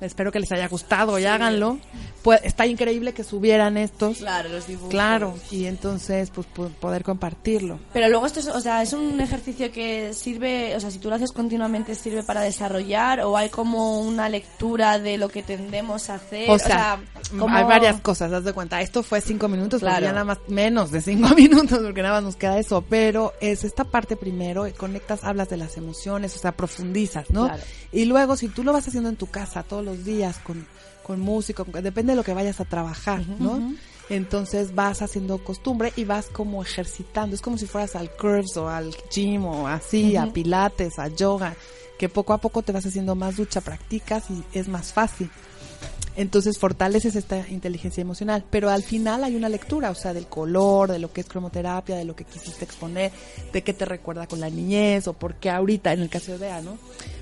Espero que les haya gustado y háganlo. Pues, está increíble que subieran estos. Claro, los dibujos. Claro, y entonces pues po- poder compartirlo. Pero luego esto es, o sea, es un ejercicio que sirve, o sea, si tú lo haces continuamente sirve para desarrollar o hay como una lectura de lo que tendemos a hacer. O sea, como- hay varias cosas, haz de cuenta. Esto fue cinco minutos, Claro. ya nada más menos de cinco minutos, porque nada más nos queda eso. Pero es esta parte primero, conectas, hablas de las emociones, o sea, profundizas, ¿no? Claro. Y luego, si tú lo vas haciendo en tu casa todos los días con, con música, con- depende de lo que vayas a trabajar, ¿no? Entonces vas haciendo costumbre y vas como ejercitando. Es como si fueras al curves o al gym o así, a pilates, a yoga, que poco a poco te vas haciendo más ducha, practicas y es más fácil. Entonces fortaleces esta inteligencia emocional, pero al final hay una lectura, o sea, del color, de lo que es cromoterapia, de lo que quisiste exponer, de qué te recuerda con la niñez o por qué ahorita, en el caso de Bea, ¿no?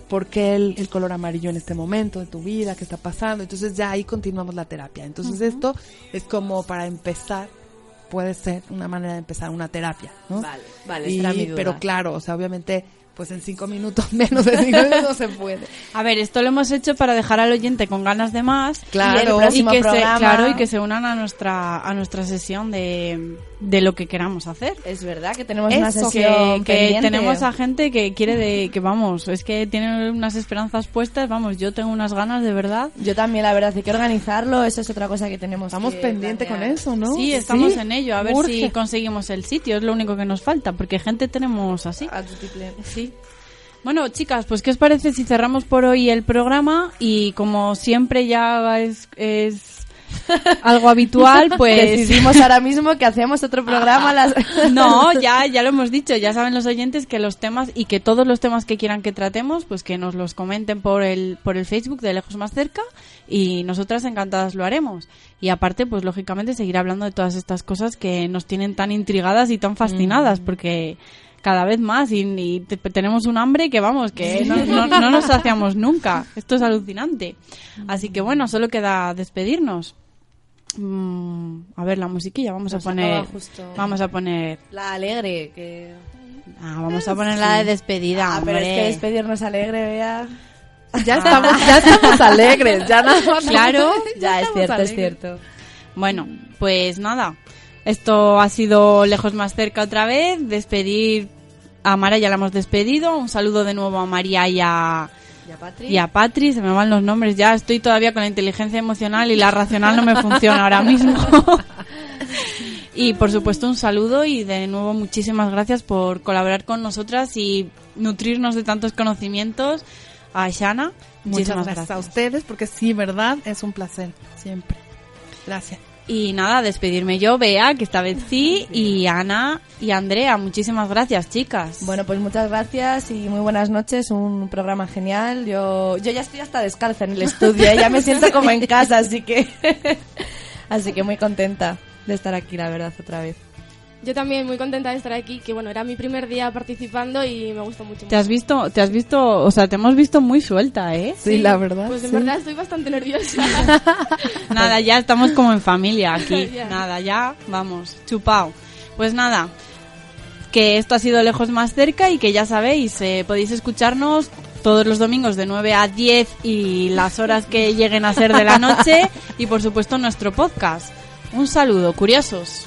¿Por qué el, el color amarillo en este momento de tu vida? ¿Qué está pasando? Entonces ya ahí continuamos la terapia. Entonces esto es como para empezar, puede ser una manera de empezar una terapia, ¿no? Vale, vale, Y- esa era mi duda. pero claro, o sea, obviamente, pues en cinco minutos, menos de cinco minutos no se puede. A ver, esto lo hemos hecho para dejar al oyente con ganas de más. Claro. y, el Y próximo que se, claro, y que se unan a nuestra a nuestra sesión de, de lo que queramos hacer. Es verdad que tenemos una Eso, sesión que, que pendiente. tenemos a gente que quiere de que vamos, es que tiene unas esperanzas puestas, vamos, yo tengo unas ganas de verdad. Yo también, la verdad, hay que organizarlo, eso es otra cosa que tenemos Estamos que pendientes con eso, ¿no? Sí, estamos Sí, en ello, a ver urge. si conseguimos el sitio, es lo único que nos falta, porque gente tenemos así. Sí. Bueno, chicas, pues ¿qué os parece si cerramos por hoy el programa? Y como siempre ya es, es algo habitual, pues... Decidimos ahora mismo que hacemos otro programa las... No, ya, ya lo hemos dicho, ya saben los oyentes que los temas y que todos los temas que quieran que tratemos, pues que nos los comenten por el, por el Facebook de Lejos Más Cerca y nosotras encantadas lo haremos. Y aparte, pues lógicamente seguir hablando de todas estas cosas que nos tienen tan intrigadas y tan fascinadas, porque cada vez más y, y te- tenemos un hambre que vamos, que no, no- no nos saciamos nunca. Esto es alucinante. Así que bueno, solo queda despedirnos. Mm, a ver la musiquilla, vamos Nos a poner vamos a poner La alegre, que... Ah, vamos a poner la de despedida, Ah, pero es que despedirnos alegre, vea. Ya estamos, ya estamos alegres, ya nada más. Claro. Ya es cierto, es cierto. Bueno, pues nada. Esto ha sido lejos más cerca otra vez. Despedir a Mara ya la hemos despedido. Un saludo de nuevo a María y a, ¿Ya, Patri? y a Patri. Se me van los nombres ya. Estoy todavía con la inteligencia emocional y la racional no me funciona ahora mismo. y por supuesto un saludo y de nuevo muchísimas gracias por colaborar con nosotras y nutrirnos de tantos conocimientos. A Shana, Muchas gracias, gracias. a ustedes, porque sí, verdad, es un placer, siempre. Gracias. Y nada, despedirme yo, Bea, que esta vez y Ana y Andrea. Muchísimas gracias, chicas. Bueno, pues muchas gracias y muy buenas noches. Un programa genial. Yo, yo ya estoy hasta descalza en el estudio, ¿eh? ya me siento como en casa, así que, así que muy contenta de estar aquí, la verdad, otra vez. Yo también muy contenta de estar aquí, que bueno, era mi primer día participando y me gustó mucho. te has visto, te has visto, o sea, te hemos visto muy suelta, ¿eh? Sí, la verdad. Pues en sí. verdad estoy bastante nerviosa. Nada, ya estamos como en familia aquí. Ya. Nada, ya, vamos, chupao. Pues nada, que esto ha sido lejos más cerca y que ya sabéis, eh, podéis escucharnos todos los domingos de 9 a 10 y las horas que lleguen a ser de la noche y por supuesto nuestro podcast. Un saludo, curiosos.